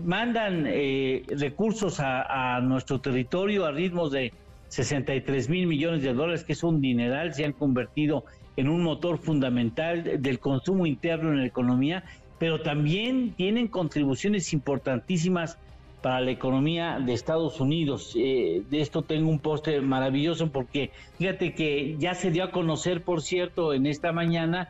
mandan eh, recursos a, nuestro territorio a ritmos de 63 mil millones de dólares, que es un dineral, se han convertido en un motor fundamental del consumo interno en la economía, pero también tienen contribuciones importantísimas para la economía de Estados Unidos. Eh, de esto tengo un poste maravilloso porque fíjate que ya se dio a conocer, por cierto, en esta mañana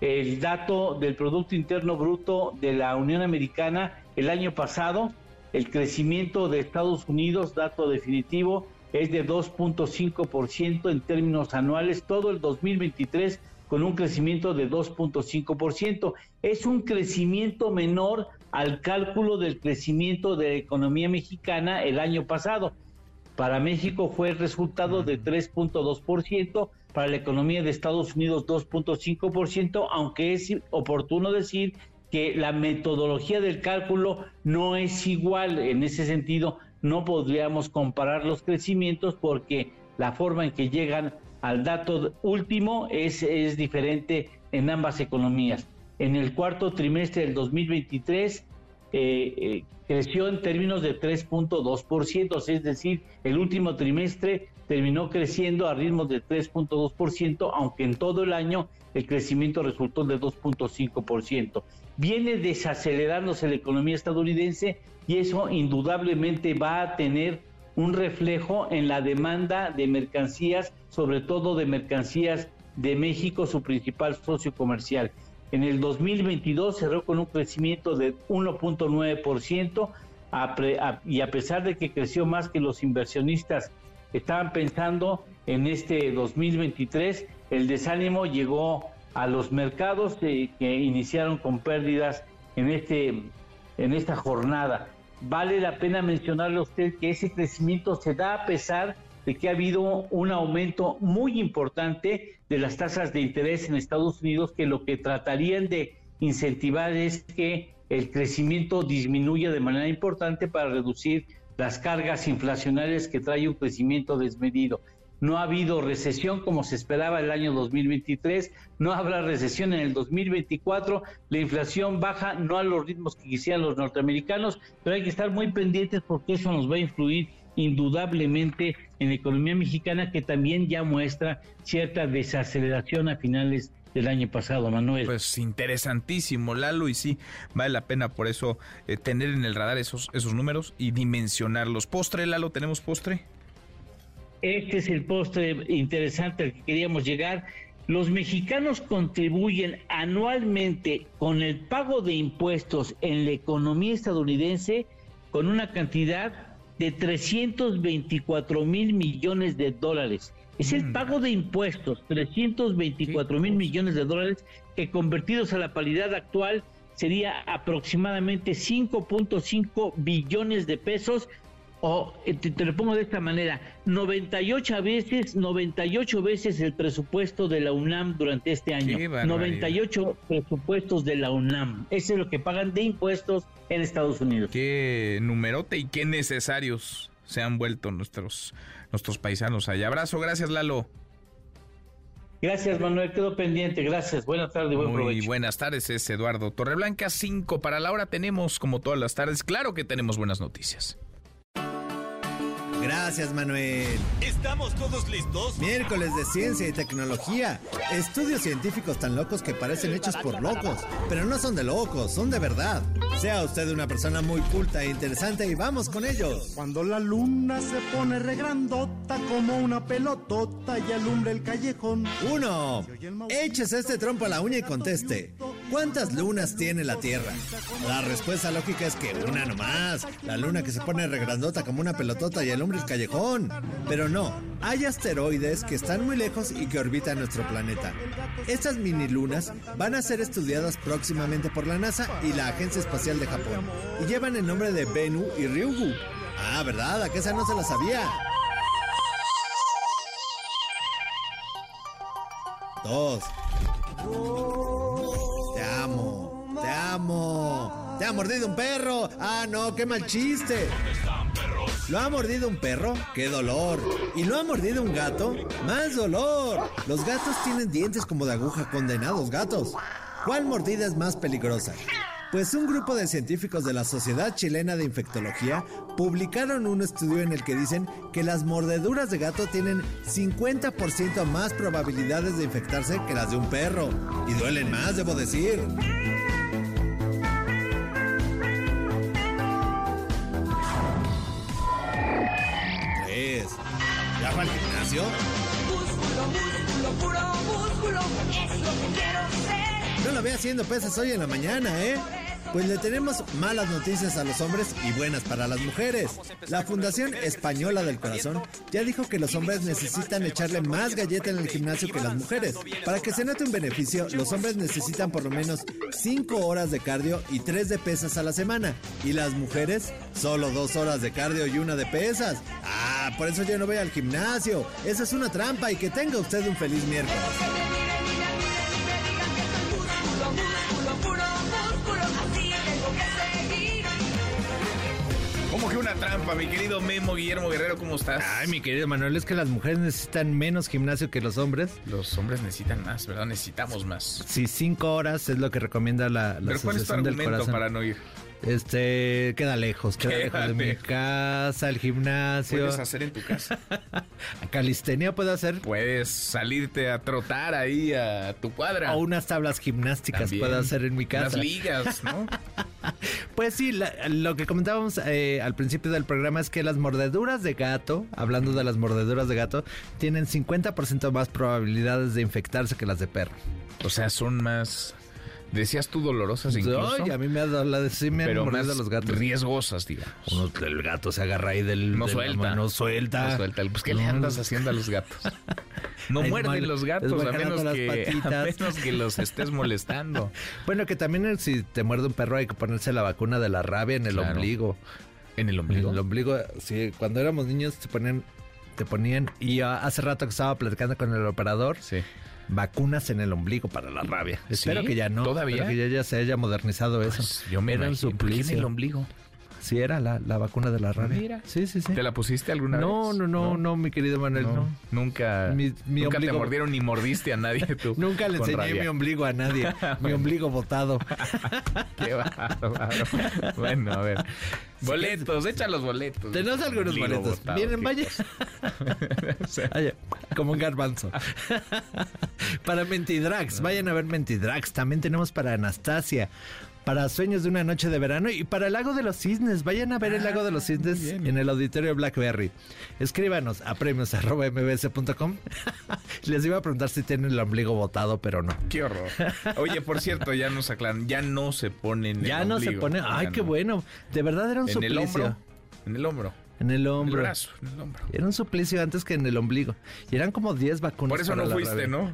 el dato del Producto Interno Bruto de la Unión Americana el año pasado. El crecimiento de Estados Unidos, dato definitivo, es de 2.5% en términos anuales, todo el 2023 con un crecimiento de 2.5%. Es un crecimiento menor al cálculo del crecimiento de la economía mexicana el año pasado. Para México fue el resultado de 3.2%, para la economía de Estados Unidos 2.5%, aunque es oportuno decir que la metodología del cálculo no es igual. En ese sentido, no podríamos comparar los crecimientos porque la forma en que llegan al dato último es, es diferente en ambas economías. En el cuarto trimestre del 2023 eh, eh, creció en términos de 3.2%, es decir, el último trimestre terminó creciendo a ritmos de 3.2%, aunque en todo el año el crecimiento resultó de 2.5%. Viene desacelerándose la economía estadounidense y eso indudablemente va a tener un reflejo en la demanda de mercancías, sobre todo de mercancías de México, su principal socio comercial. En el 2022 cerró con un crecimiento de 1.9% y a pesar de que creció más que los inversionistas estaban pensando en este 2023, el desánimo llegó a los mercados que iniciaron con pérdidas en, este, en esta jornada. Vale la pena mencionarle a usted que ese crecimiento se da a pesar de que ha habido un aumento muy importante de las tasas de interés en Estados Unidos que lo que tratarían de incentivar es que el crecimiento disminuya de manera importante para reducir las cargas inflacionarias que trae un crecimiento desmedido. No ha habido recesión como se esperaba el año 2023, no habrá recesión en el 2024, la inflación baja no a los ritmos que quisieran los norteamericanos, pero hay que estar muy pendientes porque eso nos va a influir indudablemente en la economía mexicana que también ya muestra cierta desaceleración a finales del año pasado, Manuel. Pues interesantísimo, Lalo, y sí, vale la pena por eso eh, tener en el radar esos, esos números y dimensionarlos. ¿Postre, Lalo? ¿Tenemos postre? Este es el postre interesante al que queríamos llegar. Los mexicanos contribuyen anualmente con el pago de impuestos en la economía estadounidense con una cantidad de 324 mil millones de dólares. Es el mm. pago de impuestos, 324 mil millones de dólares, que convertidos a la paridad actual sería aproximadamente 5.5 billones de pesos o eh, te, lo pongo de esta manera, 98 veces, 98 veces el presupuesto de la UNAM durante este año. 98 presupuestos de la UNAM. Eso es lo que pagan de impuestos en Estados Unidos. Qué numerote y qué necesarios se han vuelto nuestros, nuestros paisanos allá. Abrazo, gracias Lalo. Gracias, Manuel. Quedo pendiente. Gracias. Buenas tardes. Buen Muy buenas tardes. Es Eduardo Torreblanca. 5 para la hora. Tenemos, como todas las tardes, claro que tenemos buenas noticias. Gracias, Manuel. ¿Estamos todos listos? Miércoles de ciencia y tecnología. Estudios científicos tan locos que parecen hechos por locos. Pero no son de locos, son de verdad. Sea usted una persona muy culta e interesante y vamos con ellos. Cuando la luna se pone regrandota como una pelotota y alumbra el callejón. Uno. Échese este trompo a la uña y conteste. ¿Cuántas lunas tiene la Tierra? La respuesta lógica es que una nomás. La luna que se pone regrandota como una pelotota y el hombre es callejón. Pero no, hay asteroides que están muy lejos y que orbitan nuestro planeta. Estas mini lunas van a ser estudiadas próximamente por la NASA y la Agencia Espacial de Japón y llevan el nombre de Bennu y Ryugu. Ah, ¿verdad? ¿A que esa no se la sabía? 2 amo. Te amo. Te ha mordido un perro. Ah, no, qué mal chiste. ¿Lo ha mordido un perro? ¡Qué dolor! ¿Y lo ha mordido un gato? ¡Más dolor! Los gatos tienen dientes como de aguja, condenados gatos. ¿Cuál mordida es más peligrosa? Pues un grupo de científicos de la Sociedad Chilena de Infectología publicaron un estudio en el que dicen que las mordeduras de gato tienen 50% más probabilidades de infectarse que las de un perro. Y duelen más, debo decir. ¿Ya fue al gimnasio? Músculo, músculo, puro músculo, quiero. No lo ve haciendo pesas hoy en la mañana, ¿eh? Pues le tenemos malas noticias a los hombres y buenas para las mujeres. La Fundación Española del Corazón ya dijo que los hombres necesitan echarle más galleta en el gimnasio que las mujeres. Para que se note un beneficio, los hombres necesitan por lo menos 5 horas de cardio y 3 de pesas a la semana. Y las mujeres, solo 2 horas de cardio y una de pesas. Ah, por eso yo no voy al gimnasio. Esa es una trampa y que tenga usted un feliz miércoles. Como que una trampa, mi querido Memo Guillermo Guerrero, ¿cómo estás? Ay, mi querido Manuel, es que las mujeres necesitan menos gimnasio que los hombres. Los hombres necesitan más, ¿verdad? Necesitamos más. Sí, cinco horas es lo que recomienda la, la ¿Pero cuál es tu argumento para no ir? Este, queda lejos, queda lejos de mi casa, el gimnasio. ¿Puedes hacer en tu casa? <laughs> ¿A calistenia puedo hacer? Puedes salirte a trotar ahí a tu cuadra. O unas tablas gimnásticas puedo hacer en mi casa. Unas ligas, ¿no? <laughs> pues sí, lo que comentábamos eh, al principio del programa es que las mordeduras de gato, hablando de las mordeduras de gato, tienen 50% más probabilidades de infectarse que las de perro. O sea, son más Decías tú dolorosas incluso. Ay, a mí me ha dado la de sí me pero más los gatos. riesgosas, digamos. Uno, el gato se agarra ahí del... No suelta. no suelta. No suelta. Pues, ¿qué le andas haciendo a los gatos? <laughs> No muerden los gatos a menos, que, a <laughs> menos que los estés molestando. <laughs> bueno, que también si te muerde un perro hay que ponerse la vacuna de la rabia en el ombligo. ¿En el ombligo? En el ombligo, sí. Cuando éramos niños te ponían... Te ponían... Y hace rato que estaba platicando con el operador... Sí vacunas en el ombligo para la rabia. Espero que ya no. Todavía. que ya, se haya modernizado eso. Pues, yo me Era un suplicio. en el ombligo. Sí, era la, la, vacuna de la rabia. Mira. Sí, sí, sí. ¿Te la pusiste alguna no, vez? No, no, no, no, mi querido Manuel, no. Nunca, mi, nunca te mordieron ni mordiste a nadie <laughs> tú. nunca le enseñé mi ombligo a nadie. <laughs> mi ombligo botado. <laughs> Qué bárbaro. bueno, a ver. Boletos, echa los boletos. Tenemos algunos boletos. Vienen, vaya. como un garbanzo. para Mentidrax, vayan a ver Mentidrax. También tenemos para Anastasia para Sueños de una Noche de Verano y para el Lago de los Cisnes. Vayan a ver el Lago de los ah, Cisnes en el auditorio Blackberry. Escríbanos a premios.mbs.com. <laughs> Les iba a preguntar si tienen el ombligo botado, pero no. Qué horror. Oye, por cierto, ya nos aclaran, ya no se ponen Ya no se pone. Ay, qué bueno. De verdad era un ¿En suplicio. el hombro? En el hombro. En el hombro. En el brazo, en el hombro. Era un suplicio antes que en el ombligo. Y eran como 10 vacunas. <laughs> Por eso no fuiste, ¿no?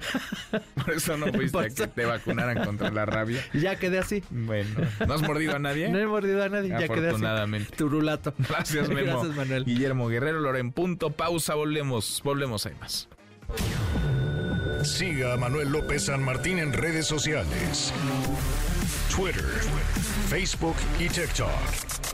Por eso no fuiste a que te vacunaran contra la rabia. <laughs> Ya quedé así. Bueno. ¿No has mordido a nadie? No he mordido a nadie, ya quedé así. Afortunadamente. Turulato. <laughs> Gracias, Memo. Gracias, Manuel. Guillermo Guerrero, Loren Punto. Pausa, volvemos. Volvemos, hay más. Siga a Manuel López San Martín en redes sociales. Twitter, Facebook y TikTok.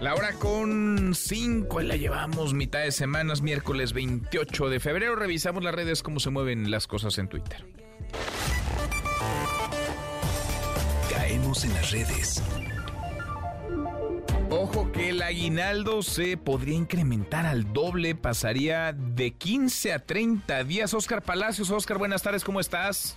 La hora con 5 la llevamos mitad de semanas, miércoles 28 de febrero. Revisamos las redes, cómo se mueven las cosas en Twitter. Caemos en las redes. Ojo que el aguinaldo se podría incrementar al doble, pasaría de 15 a 30 días. Oscar Palacios, Oscar, buenas tardes, ¿cómo estás?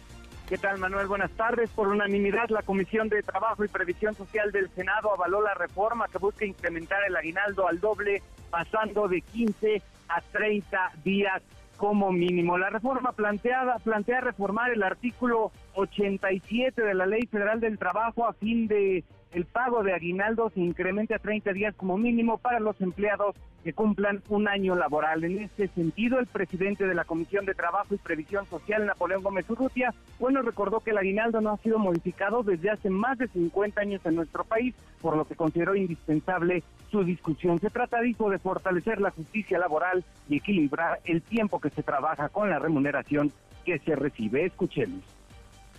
¿Qué tal, Manuel? Buenas tardes. Por unanimidad, la Comisión de Trabajo y Previsión Social del Senado avaló la reforma que busca incrementar el aguinaldo al doble, pasando de 15 a 30 días como mínimo. La reforma planteada plantea reformar el artículo 87 de la Ley Federal del Trabajo a fin de el pago de aguinaldo se incremente a 30 días como mínimo para los empleados que cumplan un año laboral. En este sentido, el presidente de la Comisión de Trabajo y Previsión Social, Napoleón Gómez Urrutia, bueno, recordó que el aguinaldo no ha sido modificado desde hace más de 50 años en nuestro país, por lo que consideró indispensable su discusión. Se trata, dijo, de fortalecer la justicia laboral y equilibrar el tiempo que se trabaja con la remuneración que se recibe. Escuchemos.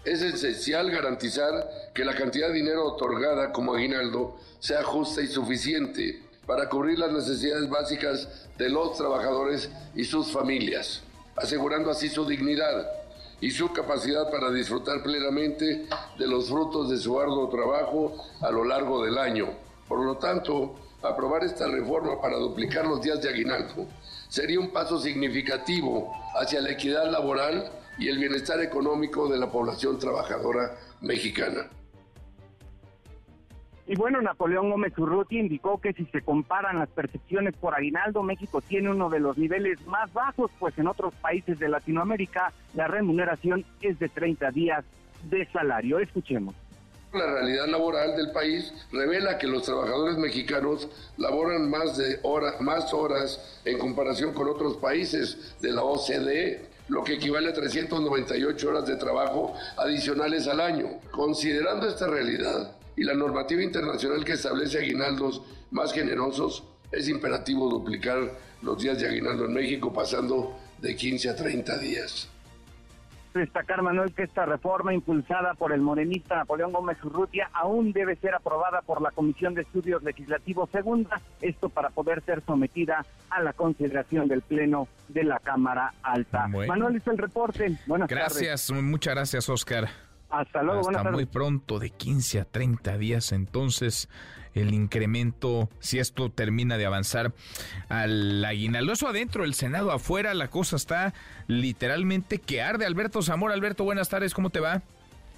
Es esencial garantizar que la cantidad de dinero otorgada como aguinaldo sea justa y suficiente para cubrir las necesidades básicas de los trabajadores y sus familias, asegurando así su dignidad y su capacidad para disfrutar plenamente de los frutos de su arduo trabajo a lo largo del año. Por lo tanto, aprobar esta reforma para duplicar los días de aguinaldo sería un paso significativo hacia la equidad laboral y el bienestar económico de la población trabajadora mexicana. Y bueno, Napoleón Gómez Urruti indicó que si se comparan las percepciones por aguinaldo, México tiene uno de los niveles más bajos, pues en otros países de Latinoamérica la remuneración es de 30 días de salario. Escuchemos. La realidad laboral del país revela que los trabajadores mexicanos laboran más, de hora, más horas en comparación con otros países de la OCDE lo que equivale a 398 horas de trabajo adicionales al año. Considerando esta realidad y la normativa internacional que establece aguinaldos más generosos, es imperativo duplicar los días de aguinaldo en México pasando de 15 a 30 días destacar, Manuel, que esta reforma impulsada por el morenista Napoleón Gómez Urrutia aún debe ser aprobada por la Comisión de Estudios Legislativos Segunda, esto para poder ser sometida a la consideración del Pleno de la Cámara Alta. Manuel, es el reporte. Buenas gracias, muchas gracias, Oscar. Hasta luego, Hasta muy pronto, de 15 a 30 días entonces el incremento, si esto termina de avanzar al aguinaldo. Eso adentro, el Senado afuera, la cosa está literalmente que arde. Alberto Zamora, Alberto, buenas tardes, ¿cómo te va?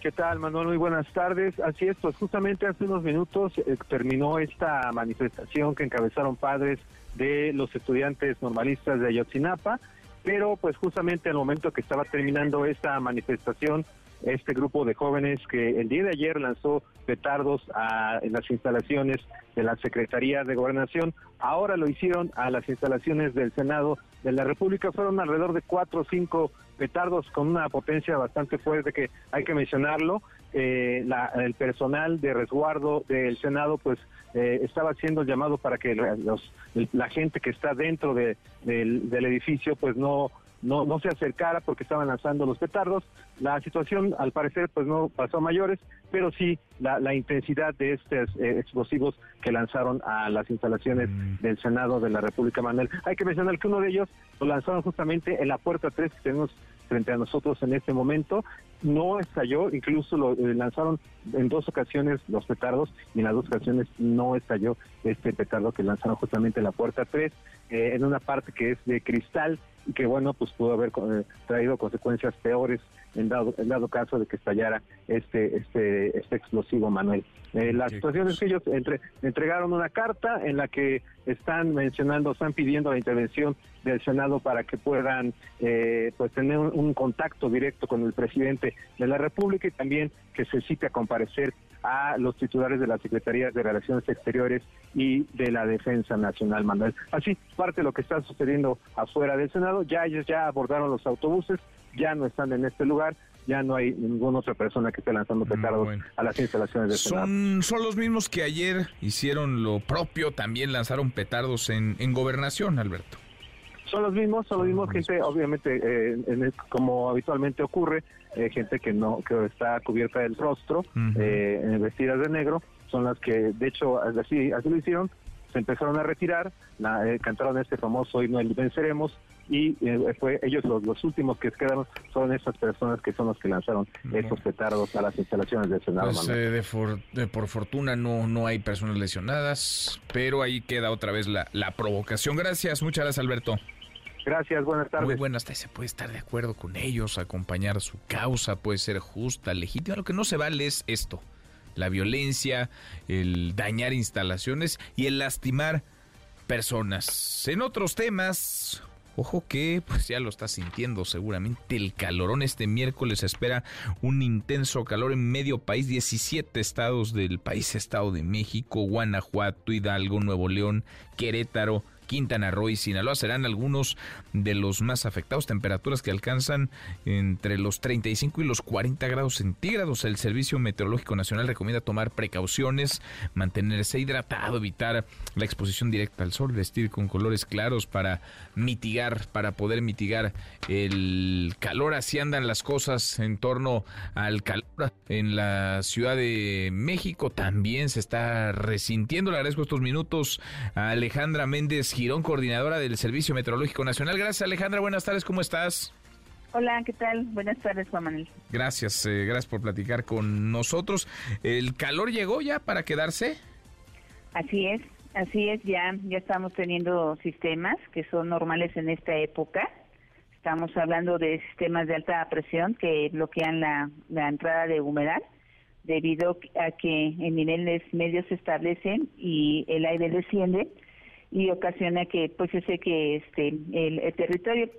¿Qué tal, Manuel? Muy buenas tardes. Así es, pues justamente hace unos minutos eh, terminó esta manifestación que encabezaron padres de los estudiantes normalistas de Ayotzinapa, pero pues justamente al momento que estaba terminando esta manifestación, este grupo de jóvenes que el día de ayer lanzó petardos a, en las instalaciones de la Secretaría de Gobernación, ahora lo hicieron a las instalaciones del Senado de la República, fueron alrededor de cuatro o cinco petardos con una potencia bastante fuerte que hay que mencionarlo. Eh, el personal de resguardo del Senado pues eh, estaba siendo llamado para que los, la gente que está dentro de, del, del edificio pues no no, no se acercara porque estaban lanzando los petardos. La situación, al parecer, pues no pasó a mayores, pero sí la, la intensidad de estos eh, explosivos que lanzaron a las instalaciones mm. del Senado de la República Manuel. Hay que mencionar que uno de ellos lo lanzaron justamente en la puerta 3 que tenemos frente a nosotros en este momento. No estalló, incluso lo eh, lanzaron en dos ocasiones los petardos y en las dos ocasiones no estalló este petardo que lanzaron justamente en la puerta 3, eh, en una parte que es de cristal y que bueno, pues pudo haber eh, traído consecuencias peores en dado, en dado caso de que estallara este, este, este explosivo, Manuel. Eh, la situación es que ellos entre, entregaron una carta en la que están mencionando, están pidiendo la intervención del Senado para que puedan eh, pues tener un, contacto directo con el presidente de la República y también que se cite a comparecer a los titulares de las Secretarías de Relaciones Exteriores y de la Defensa Nacional, Manuel. Así, parte de lo que está sucediendo afuera del Senado, ya ellos ya abordaron los autobuses, ya no están en este lugar, ya no hay ninguna otra persona que esté lanzando petardos a las instalaciones del son, Senado. Son los mismos que ayer hicieron lo propio, también lanzaron petardos en, en gobernación, Alberto. Son los mismos, son los mismos gente, obviamente, eh, como habitualmente ocurre, eh, gente que no que está cubierta del rostro, eh, vestidas de negro, son las que, de hecho, así, así lo hicieron, se empezaron a retirar, cantaron este famoso himno el venceremos y fue ellos los, últimos que quedaron son esas personas que son los que lanzaron esos petardos a las instalaciones del Senado. Pues, de, por fortuna no no hay personas lesionadas, pero ahí queda otra vez la, la provocación. Gracias, muchas gracias Alberto. Gracias, buenas tardes. Muy buenas tardes. Se puede estar de acuerdo con ellos, acompañar su causa, puede ser justa, legítima. Lo que no se vale es esto: la violencia, el dañar instalaciones y el lastimar personas. En otros temas, Ojo que, pues ya lo está sintiendo seguramente el calorón. Este miércoles espera un intenso calor en medio país. 17 estados del país, Estado de México, Guanajuato, Hidalgo, Nuevo León, Querétaro, Quintana Roo y Sinaloa serán algunos de los más afectados. Temperaturas que alcanzan entre los 35 y los 40 grados centígrados. El Servicio Meteorológico Nacional recomienda tomar precauciones, mantenerse hidratado, evitar la exposición directa al sol, vestir con colores claros para mitigar, para poder mitigar el calor. Así andan las cosas en torno al calor en la Ciudad de México. También se está resintiendo. Le agradezco estos minutos a Alejandra Méndez Girón, coordinadora del Servicio Meteorológico Nacional. Gracias, Alejandra. Buenas tardes, ¿cómo estás? Hola, ¿qué tal? Buenas tardes, Juan Manuel. Gracias, eh, gracias por platicar con nosotros. ¿El calor llegó ya para quedarse? Así es, así es, ya, ya estamos teniendo sistemas que son normales en esta época. Estamos hablando de sistemas de alta presión que bloquean la, la entrada de humedad debido a que en niveles medios se establecen y el aire desciende y ocasiona que pues sé que este el, territorio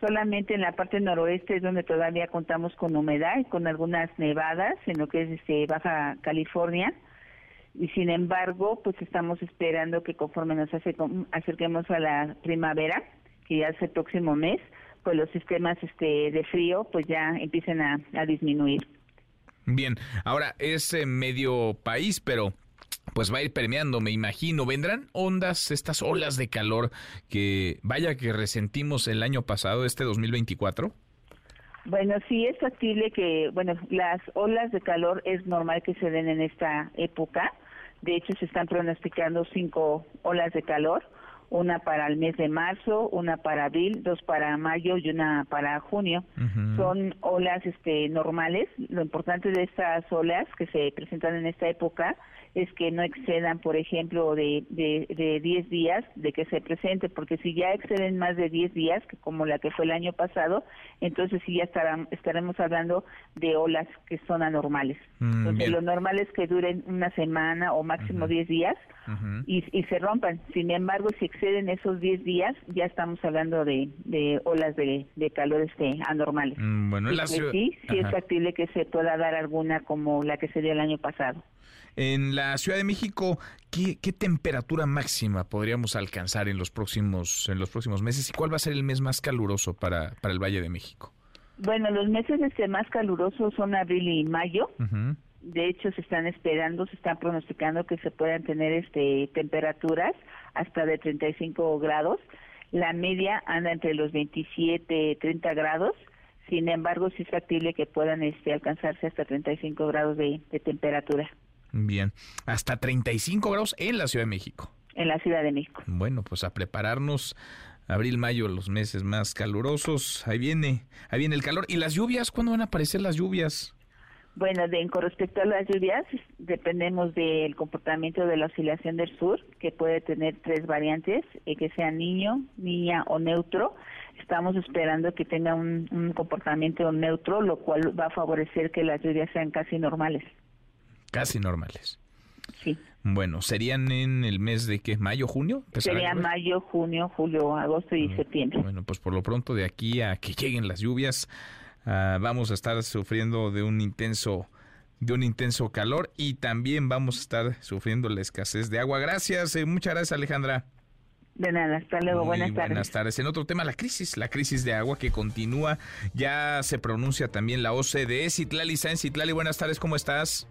solamente en la parte noroeste es donde todavía contamos con humedad y con algunas nevadas en lo que es este Baja California. Y sin embargo pues estamos esperando que conforme nos acerquemos a la primavera que ya es el próximo mes pues los sistemas este de frío pues ya empiecen a, a disminuir. Bien ahora es medio país pero pues va a ir permeando, me imagino. ¿Vendrán ondas, estas olas de calor que vaya que resentimos el año pasado, este 2024? Bueno, sí es factible que, bueno, las olas de calor es normal que se den en esta época. De hecho, se están pronosticando cinco olas de calor, una para el mes de marzo, una para abril, dos para mayo y una para junio. Son olas este, normales. Lo importante de estas olas que se presentan en esta época es que no excedan, por ejemplo, de, de, de 10 días de que se presente, porque si ya exceden más de 10 días, que como la que fue el año pasado, entonces sí ya estarán, estaremos hablando de olas que son anormales. Mm, entonces lo normal es que duren una semana o máximo 10 días y, y, se rompan. Sin embargo, si exceden esos 10 días, ya estamos hablando de, de olas de, de calor este, anormales. Mm, bueno, sí, sí es factible que se pueda dar alguna como la que se dio el año pasado. En la Ciudad de México, ¿qué, temperatura máxima podríamos alcanzar en los próximos en los próximos meses y cuál va a ser el mes más caluroso para, para el Valle de México? Bueno, los meses este más calurosos son abril y mayo. De hecho, se están esperando, se están pronosticando que se puedan tener este temperaturas hasta de 35 grados. La media anda entre los 27 30 grados. Sin embargo, sí es factible que puedan este, alcanzarse hasta 35 grados de temperatura. Bien, hasta 35 grados en la Ciudad de México. En la Ciudad de México. Bueno, pues a prepararnos abril, mayo, los meses más calurosos. Ahí viene, ahí viene el calor. ¿Y las lluvias? ¿Cuándo van a aparecer las lluvias? Bueno, de, con respecto a las lluvias, dependemos del comportamiento de la oscilación del sur, que puede tener tres variantes, eh, que sea niño, niña o neutro. Estamos esperando que tenga un, comportamiento neutro, lo cual va a favorecer que las lluvias sean casi normales. Casi normales. Sí. Bueno, ¿serían en el mes de qué? ¿Mayo, junio? Sería mayo, junio, julio, agosto y mm, septiembre. Bueno, pues por lo pronto de aquí a que lleguen las lluvias, Ah, vamos a estar sufriendo de un intenso de un intenso calor y también vamos a estar sufriendo la escasez de agua. Gracias, eh, muchas gracias Alejandra. De nada, hasta luego, buenas tardes. Buenas tardes. En otro tema, la crisis, la crisis de agua que continúa, ya se pronuncia también la OCDE. Citlali Sáenz, Citlali, buenas tardes, ¿cómo estás?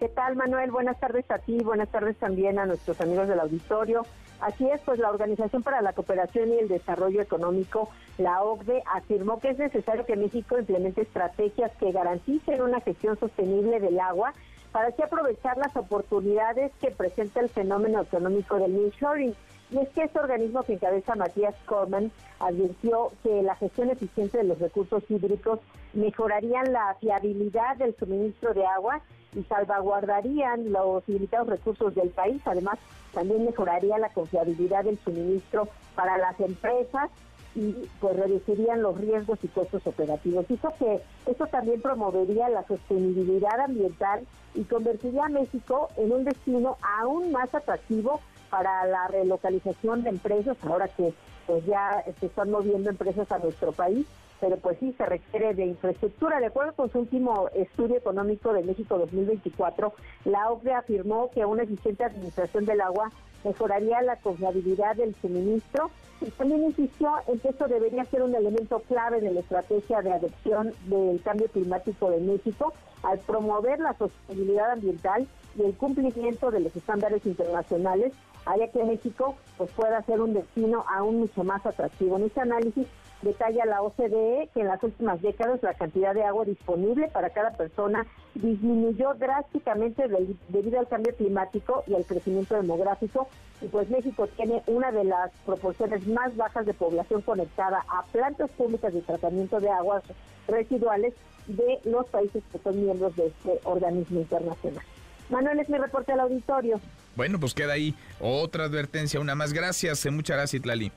¿Qué tal, Manuel? Buenas tardes a ti, buenas tardes también a nuestros amigos del auditorio. Así es, pues la Organización para la Cooperación y el Desarrollo Económico, la OCDE, afirmó que es necesario que México implemente estrategias que garanticen una gestión sostenible del agua para así aprovechar las oportunidades que presenta el fenómeno económico del nearshoring. Y es que este organismo que encabeza Matías Corman advirtió que la gestión eficiente de los recursos hídricos mejorarían la fiabilidad del suministro de agua y salvaguardarían los limitados recursos del país. Además, también mejoraría la confiabilidad del suministro para las empresas y pues reducirían los riesgos y costos operativos. Dijo que esto también promovería la sostenibilidad ambiental y convertiría a México en un destino aún más atractivo para la relocalización de empresas, ahora que pues ya se están moviendo empresas a nuestro país pero pues sí se requiere de infraestructura. De acuerdo con su último estudio económico de México 2024, la OCDE afirmó que una eficiente administración del agua mejoraría la confiabilidad del suministro y también insistió en que esto debería ser un elemento clave de la estrategia de adopción del cambio climático de México al promover la sostenibilidad ambiental y el cumplimiento de los estándares internacionales, haría que México pues pueda ser un destino aún mucho más atractivo. En este análisis Detalla la OCDE que en las últimas décadas la cantidad de agua disponible para cada persona disminuyó drásticamente debido al cambio climático y al crecimiento demográfico. Y pues México tiene una de las proporciones más bajas de población conectada a plantas públicas de tratamiento de aguas residuales de los países que son miembros de este organismo internacional. Manuel es mi reporte al auditorio. Bueno, pues queda ahí otra advertencia, una más. Gracias, eh, muchas gracias, Lali.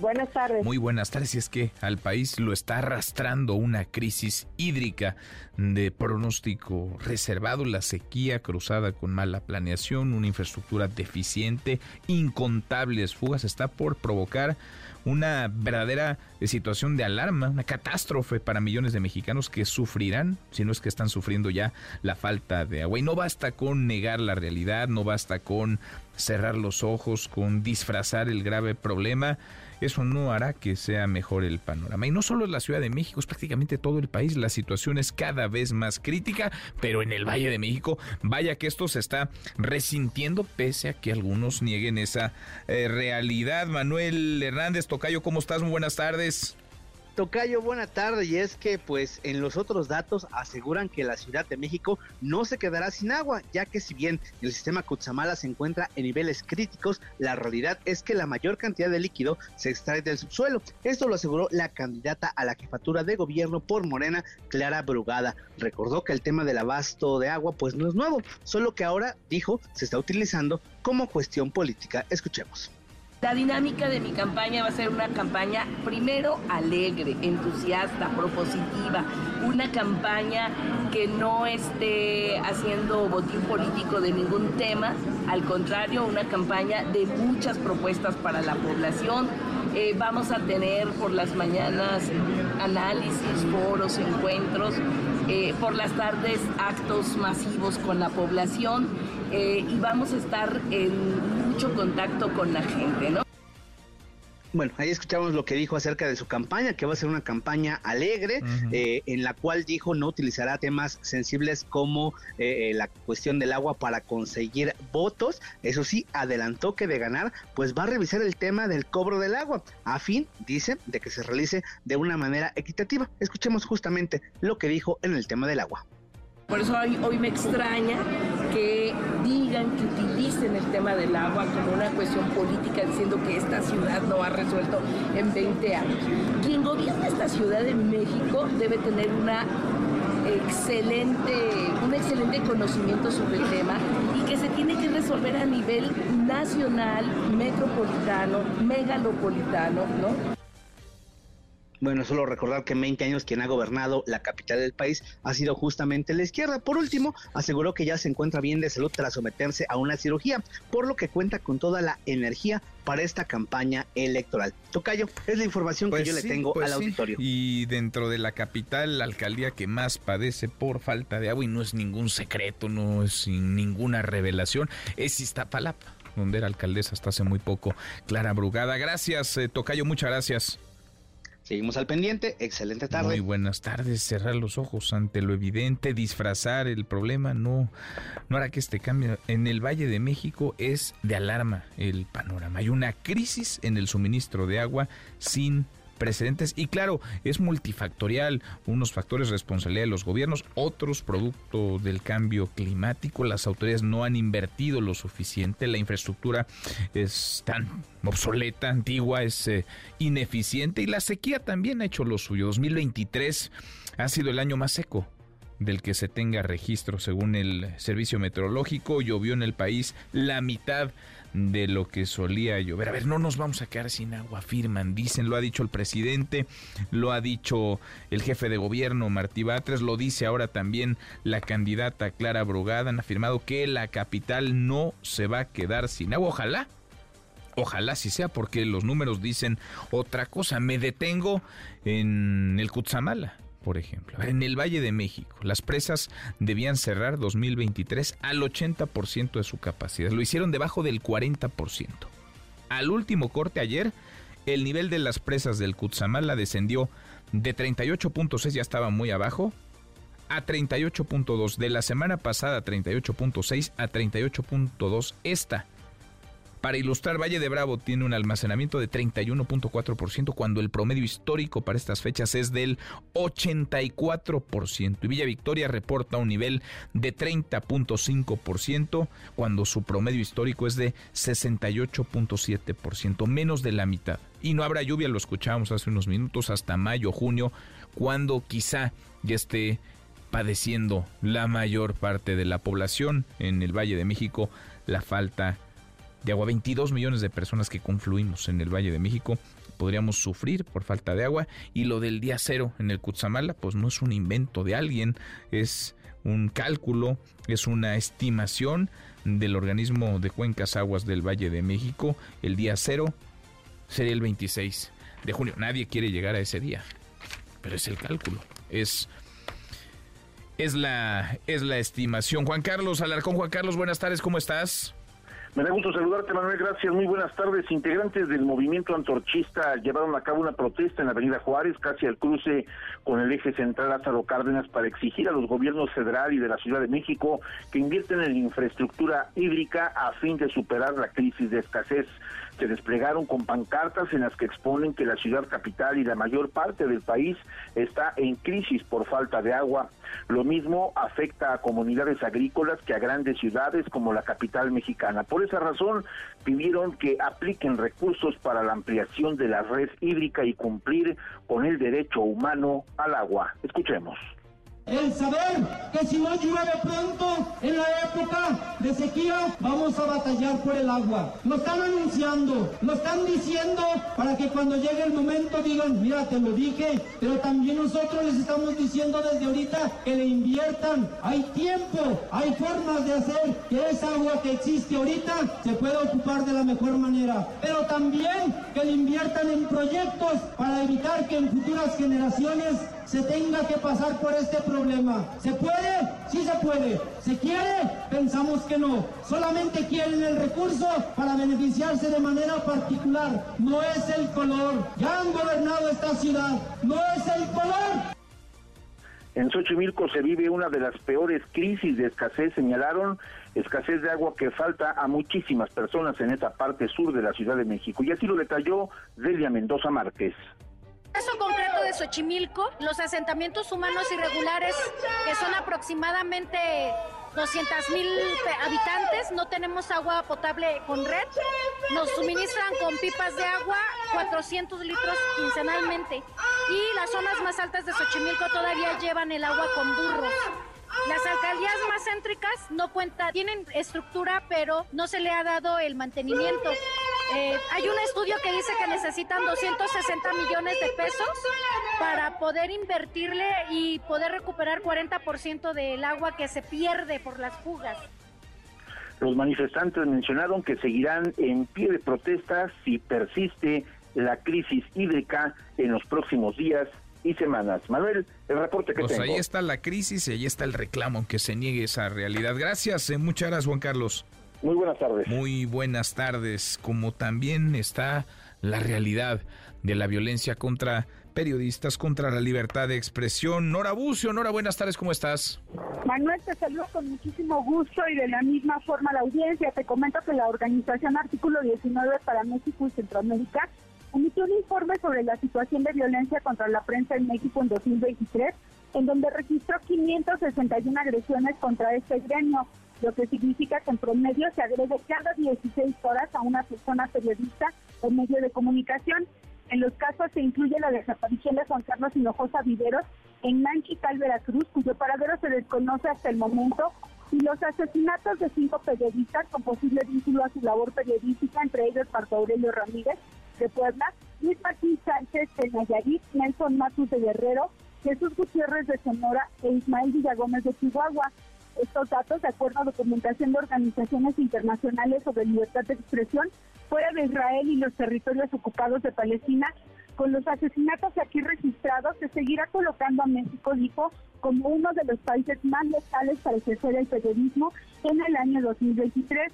Buenas tardes. Muy buenas tardes. Y es que al país lo está arrastrando una crisis hídrica de pronóstico reservado, la sequía cruzada con mala planeación, una infraestructura deficiente, incontables fugas, está por provocar una verdadera situación de alarma, una catástrofe para millones de mexicanos que sufrirán, si no es que están sufriendo ya la falta de agua. Y no basta con negar la realidad, no basta con cerrar los ojos, con disfrazar el grave problema eso no hará que sea mejor el panorama. Y no solo en la Ciudad de México, es prácticamente todo el país. La situación es cada vez más crítica, pero en el Valle de México, vaya que esto se está resintiendo, pese a que algunos nieguen esa eh, realidad. Manuel Hernández Tocayo, ¿cómo estás? Muy buenas tardes. Tocayo, buena tarde. Y es que, pues, en los otros datos aseguran que la Ciudad de México no se quedará sin agua, ya que si bien el sistema Cutzamala se encuentra en niveles críticos, la realidad es que la mayor cantidad de líquido se extrae del subsuelo. Esto lo aseguró la candidata a la jefatura de gobierno por Morena, Clara Brugada. Recordó que el tema del abasto de agua, pues, no es nuevo, solo que ahora, dijo, se está utilizando como cuestión política. Escuchemos. La dinámica de mi campaña va a ser una campaña primero alegre, entusiasta, propositiva, una campaña que no esté haciendo botín político de ningún tema, al contrario, una campaña de muchas propuestas para la población. Eh, vamos a tener por las mañanas análisis, foros, encuentros, eh, por las tardes actos masivos con la población eh, y vamos a estar en mucho contacto con la gente, ¿no? Bueno, ahí escuchamos lo que dijo acerca de su campaña, que va a ser una campaña alegre, eh, en la cual dijo no utilizará temas sensibles como eh, la cuestión del agua para conseguir votos. Eso sí, adelantó que de ganar, pues va a revisar el tema del cobro del agua, a fin, dice, de que se realice de una manera equitativa. Escuchemos justamente lo que dijo en el tema del agua. Por eso hoy, me extraña utilicen el tema del agua como una cuestión política, diciendo que esta ciudad no ha resuelto en 20 años. Quien gobierna esta ciudad de México debe tener una excelente un excelente conocimiento sobre el tema y que se tiene que resolver a nivel nacional, metropolitano, megalopolitano, ¿no? Bueno, solo recordar que en 20 años quien ha gobernado la capital del país ha sido justamente la izquierda. Por último, aseguró que ya se encuentra bien de salud tras someterse a una cirugía, por lo que cuenta con toda la energía para esta campaña electoral. Tocayo, es la información que pues yo le tengo pues al auditorio. Y dentro de la capital, la alcaldía que más padece por falta de agua, y no es ningún secreto, no es ninguna revelación, es Iztapalapa donde era alcaldesa hasta hace muy poco, Clara Brugada. Gracias, eh, Tocayo, muchas gracias. Seguimos al pendiente. Excelente tarde. Muy buenas tardes. Cerrar los ojos ante lo evidente, disfrazar el problema, no, no hará que este cambio. En el Valle de México es de alarma el panorama. Hay una crisis en el suministro de agua sin precedentes y claro, es multifactorial, unos factores responsabilidad de los gobiernos, otros producto del cambio climático, las autoridades no han invertido lo suficiente, la infraestructura es tan obsoleta, antigua, es eh, ineficiente y la sequía también ha hecho lo suyo. 2023 ha sido el año más seco del que se tenga registro según el servicio meteorológico. Llovió en el país la mitad de lo que solía llover. A ver, no nos vamos a quedar sin agua, afirman, dicen, lo ha dicho el presidente, lo ha dicho el jefe de gobierno Martí Batres, lo dice ahora también la candidata Clara Brugada, han afirmado que la capital no se va a quedar sin agua. Ojalá, Ojalá si sea porque los números dicen otra cosa. Me detengo en el Cutzamala por ejemplo. En el Valle de México, las presas debían cerrar 2023 al 80% de su capacidad. Lo hicieron debajo del 40%. Al último corte ayer, el nivel de las presas del Cutzamala descendió de 38.6, ya estaba muy abajo, a 38.2. De la semana pasada, 38.6 a 38.2 esta. Para ilustrar, Valle de Bravo tiene un almacenamiento de 31.4% cuando el promedio histórico para estas fechas es del 84%. Y Villa Victoria reporta un nivel de 30.5% cuando su promedio histórico es de 68.7%, menos de la mitad. Y no habrá lluvia, lo escuchábamos hace unos minutos, hasta mayo, junio, cuando quizá ya esté padeciendo la mayor parte de la población en el Valle de México la falta de agua. 22 millones de personas que confluimos en el Valle de México podríamos sufrir por falta de agua y lo del día cero en el Cutzamala pues no es un invento de alguien, es un cálculo, es una estimación del organismo de cuencas aguas del Valle de México. El día cero sería el 26 de junio. Nadie quiere llegar a ese día, pero es el cálculo, es es la es la estimación. Juan Carlos Alarcón, Juan Carlos, buenas tardes, ¿cómo estás? Me da gusto saludarte, Manuel. Gracias. Muy buenas tardes. Integrantes del movimiento antorchista llevaron a cabo una protesta en la Avenida Juárez, casi al cruce con el eje central Lázaro Cárdenas, para exigir a los gobiernos federal y de la Ciudad de México que invierten en infraestructura hídrica a fin de superar la crisis de escasez se desplegaron con pancartas en las que exponen que la ciudad capital y la mayor parte del país está en crisis por falta de agua. Lo mismo afecta a comunidades agrícolas que a grandes ciudades como la capital mexicana. Por esa razón pidieron que apliquen recursos para la ampliación de la red hídrica y cumplir con el derecho humano al agua. Escuchemos el saber que si no llueve pronto en la época de sequía vamos a batallar por el agua. Lo están anunciando, lo están diciendo para que cuando llegue el momento digan, mira, te lo dije, pero también nosotros les estamos diciendo desde ahorita que le inviertan. Hay tiempo, hay formas de hacer que esa agua que existe ahorita se pueda ocupar de la mejor manera, pero también que le inviertan en proyectos para evitar que en futuras generaciones se tenga que pasar por este problema. ¿Se puede? Sí se puede. ¿Se quiere? Pensamos que no. Solamente quieren el recurso para beneficiarse de manera particular. No es el color. Ya han gobernado esta ciudad. No es el color. En Xochimilco se vive una de las peores crisis de escasez, señalaron, escasez de agua que falta a muchísimas personas en esta parte sur de la Ciudad de México. Y así lo detalló Delia Mendoza Márquez caso concreto de Xochimilco, los asentamientos humanos irregulares, que son aproximadamente 200 mil habitantes, no tenemos agua potable con red, nos suministran con pipas de agua 400 litros quincenalmente y las zonas más altas de Xochimilco todavía llevan el agua con burros. Las alcaldías céntricas no cuenta, tienen estructura, pero no se le ha dado el mantenimiento. Eh, hay un estudio que dice que necesitan 260 millones de pesos para poder invertirle y poder recuperar 40% del agua que se pierde por las fugas. Los manifestantes mencionaron que seguirán en pie de protesta si persiste la crisis hídrica en los próximos días y semanas. Manuel, el reporte que pues ahí está la crisis y ahí está el reclamo, aunque se niegue esa realidad. Gracias, eh, muchas gracias Juan Carlos. Muy buenas tardes. Muy buenas tardes, como también está la realidad de la violencia contra periodistas, contra la libertad de expresión. Nora Bucio, Nora, buenas tardes, ¿cómo estás? Manuel, te saludo con muchísimo gusto y de la misma forma la audiencia. Te comento que la organización Artículo 19 para México y Centroamérica emitió un informe sobre la situación de violencia contra la prensa en México en 2023, en donde registró 561 agresiones contra este gremio, lo que significa que en promedio se agrede cada 16 horas a una persona periodista o medio de comunicación. En los casos se incluye la desaparición de Juan Carlos Hinojosa Viveros en Manchical, Veracruz, cuyo paradero se desconoce hasta el momento, y los asesinatos de cinco periodistas con posible vínculo a su labor periodística, entre ellos Marco Aurelio Ramírez de Puebla, Luis Martín Sánchez de Nayarit, Nelson Matus de Guerrero, Jesús Gutiérrez de Sonora e Ismael Villagómez de Chihuahua. Estos datos, de acuerdo a documentación de organizaciones internacionales sobre libertad de expresión, fuera de Israel y los territorios ocupados de Palestina, con los asesinatos aquí registrados, se seguirá colocando a México, dijo, como uno de los países más letales para ejercer el periodismo en el año 2023.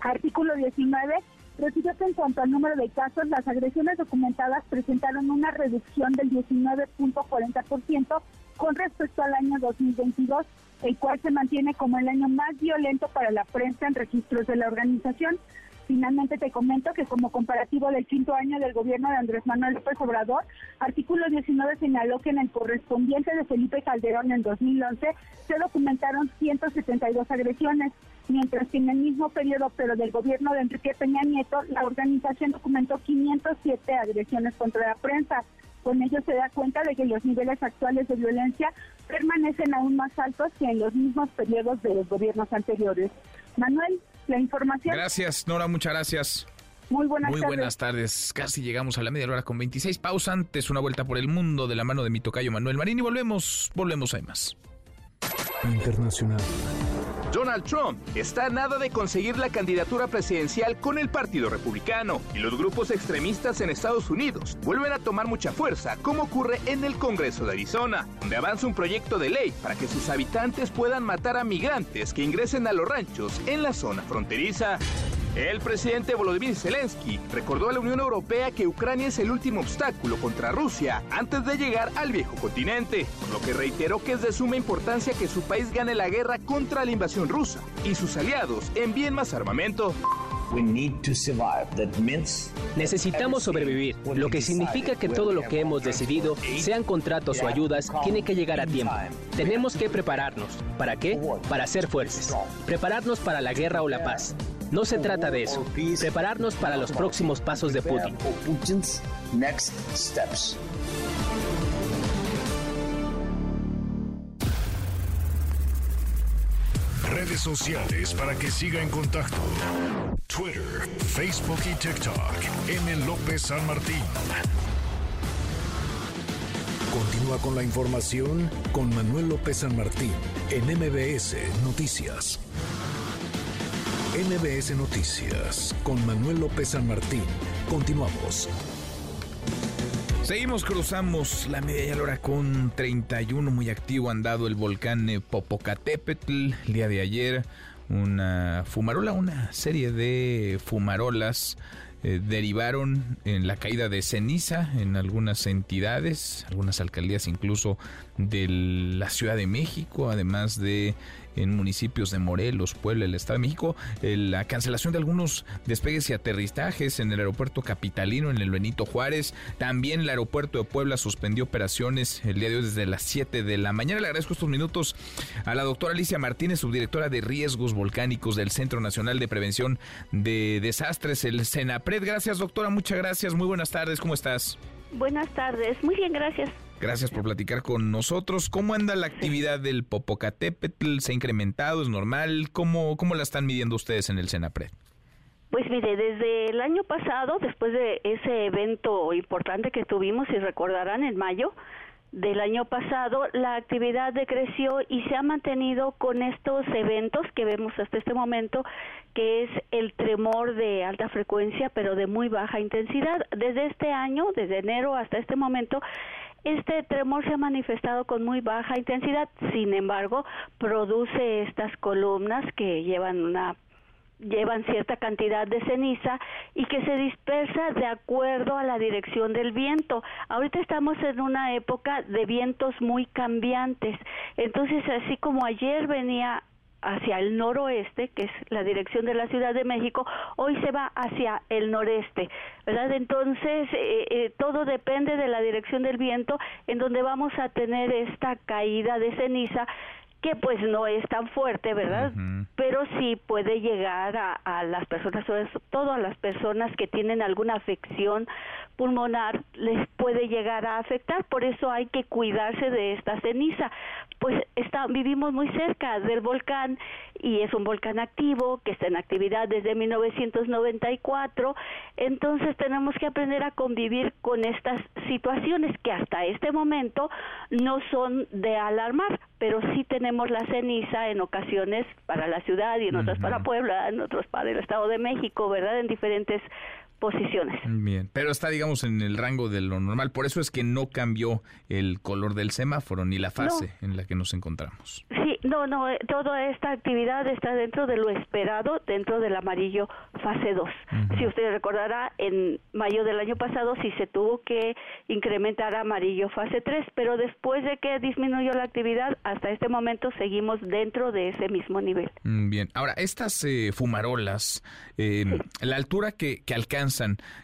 Artículo 19 recibió que en cuanto al número de casos, las agresiones documentadas presentaron una reducción del 19.40% con respecto al año 2022, el cual se mantiene como el año más violento para la prensa en registros de la organización. Finalmente te comento que como comparativo del quinto año del gobierno de Andrés Manuel López Obrador, artículo 19 señaló que en el correspondiente de Felipe Calderón en 2011 se documentaron 172 agresiones, mientras que en el mismo periodo, pero del gobierno de Enrique Peña Nieto, la organización documentó 507 agresiones contra la prensa. Con ello se da cuenta de que los niveles actuales de violencia permanecen aún más altos que en los mismos periodos de los gobiernos anteriores. Manuel, la información. Gracias, Nora, muchas gracias. Muy buenas Muy buenas tardes. Casi llegamos a la media hora con 26. Pausa antes, una vuelta por el mundo de la mano de mi tocayo Manuel Marín y volvemos, volvemos, hay más. Internacional. Donald Trump está a nada de conseguir la candidatura presidencial con el Partido Republicano y los grupos extremistas en Estados Unidos vuelven a tomar mucha fuerza, como ocurre en el Congreso de Arizona, donde avanza un proyecto de ley para que sus habitantes puedan matar a migrantes que ingresen a los ranchos en la zona fronteriza. El presidente Volodymyr Zelensky recordó a la Unión Europea que Ucrania es el último obstáculo contra Rusia antes de llegar al viejo continente, por lo que reiteró que es de suma importancia que su país gane la guerra contra la invasión rusa y sus aliados envíen más armamento. Necesitamos sobrevivir, lo que significa que todo lo que hemos decidido, sean contratos o ayudas, tiene que llegar a tiempo. Tenemos que prepararnos. ¿Para qué? Para ser fuertes. Prepararnos para la guerra o la paz. No se trata de eso. Prepararnos para los próximos pasos de Putin. Redes sociales para que siga en contacto: Twitter, Facebook y TikTok. M. López San Martín. Continúa con la información con Manuel López San Martín en MBS Noticias. MBS Noticias con Manuel López San Martín. Continuamos. Seguimos, cruzamos la media hora con 31, muy activo andado el volcán Popocatépetl el día de ayer. Una fumarola, una serie de fumarolas eh, derivaron en la caída de ceniza en algunas entidades, algunas alcaldías incluso de la Ciudad de México, además de en municipios de Morelos, Puebla, el Estado de México, la cancelación de algunos despegues y aterrizajes en el aeropuerto capitalino, en el Benito Juárez. También el aeropuerto de Puebla suspendió operaciones el día de hoy desde las 7 de la mañana. Le agradezco estos minutos a la doctora Alicia Martínez, subdirectora de riesgos volcánicos del Centro Nacional de Prevención de Desastres, el CENAPRED. Gracias, doctora, muchas gracias. Muy buenas tardes, ¿cómo estás? Buenas tardes, muy bien, gracias. Gracias por platicar con nosotros. ¿Cómo anda la actividad del Popocatépetl? ¿Se ha incrementado? ¿Es normal? ¿Cómo, cómo la están midiendo ustedes en el Senapred? Pues mire, desde el año pasado, después de ese evento importante que tuvimos, si recordarán, en mayo, del año pasado, la actividad decreció y se ha mantenido con estos eventos que vemos hasta este momento, que es el tremor de alta frecuencia, pero de muy baja intensidad. Desde este año, desde enero hasta este momento, este tremor se ha manifestado con muy baja intensidad, sin embargo, produce estas columnas que llevan una llevan cierta cantidad de ceniza y que se dispersa de acuerdo a la dirección del viento. Ahorita estamos en una época de vientos muy cambiantes. Entonces, así como ayer venía hacia el noroeste, que es la dirección de la Ciudad de México, hoy se va hacia el noreste, ¿verdad? Entonces, eh, eh, todo depende de la dirección del viento, en donde vamos a tener esta caída de ceniza que pues no es tan fuerte, ¿verdad? Pero sí puede llegar a, a, las personas, sobre todo a las personas que tienen alguna afección pulmonar, les puede llegar a afectar, por eso hay que cuidarse de esta ceniza. Pues está, vivimos muy cerca del volcán y es un volcán activo que está en actividad desde 1994, entonces tenemos que aprender a convivir con estas situaciones que hasta este momento no son de alarmar, pero sí tenemos la ceniza en ocasiones para la ciudad y en otras para Puebla, en otros para el Estado de México, ¿verdad? En diferentes posiciones. Bien, pero está, digamos, en el rango de lo normal. Por eso es que no cambió el color del semáforo ni la fase en la que nos encontramos. Sí, no, no, eh, toda esta actividad está dentro de lo esperado, dentro del amarillo fase 2. Si usted recordará, en mayo del año pasado sí se tuvo que incrementar amarillo fase 3, pero después de que disminuyó la actividad, hasta este momento seguimos dentro de ese mismo nivel. Mm, bien, ahora, estas eh, fumarolas, eh, la altura que, que alcanzan,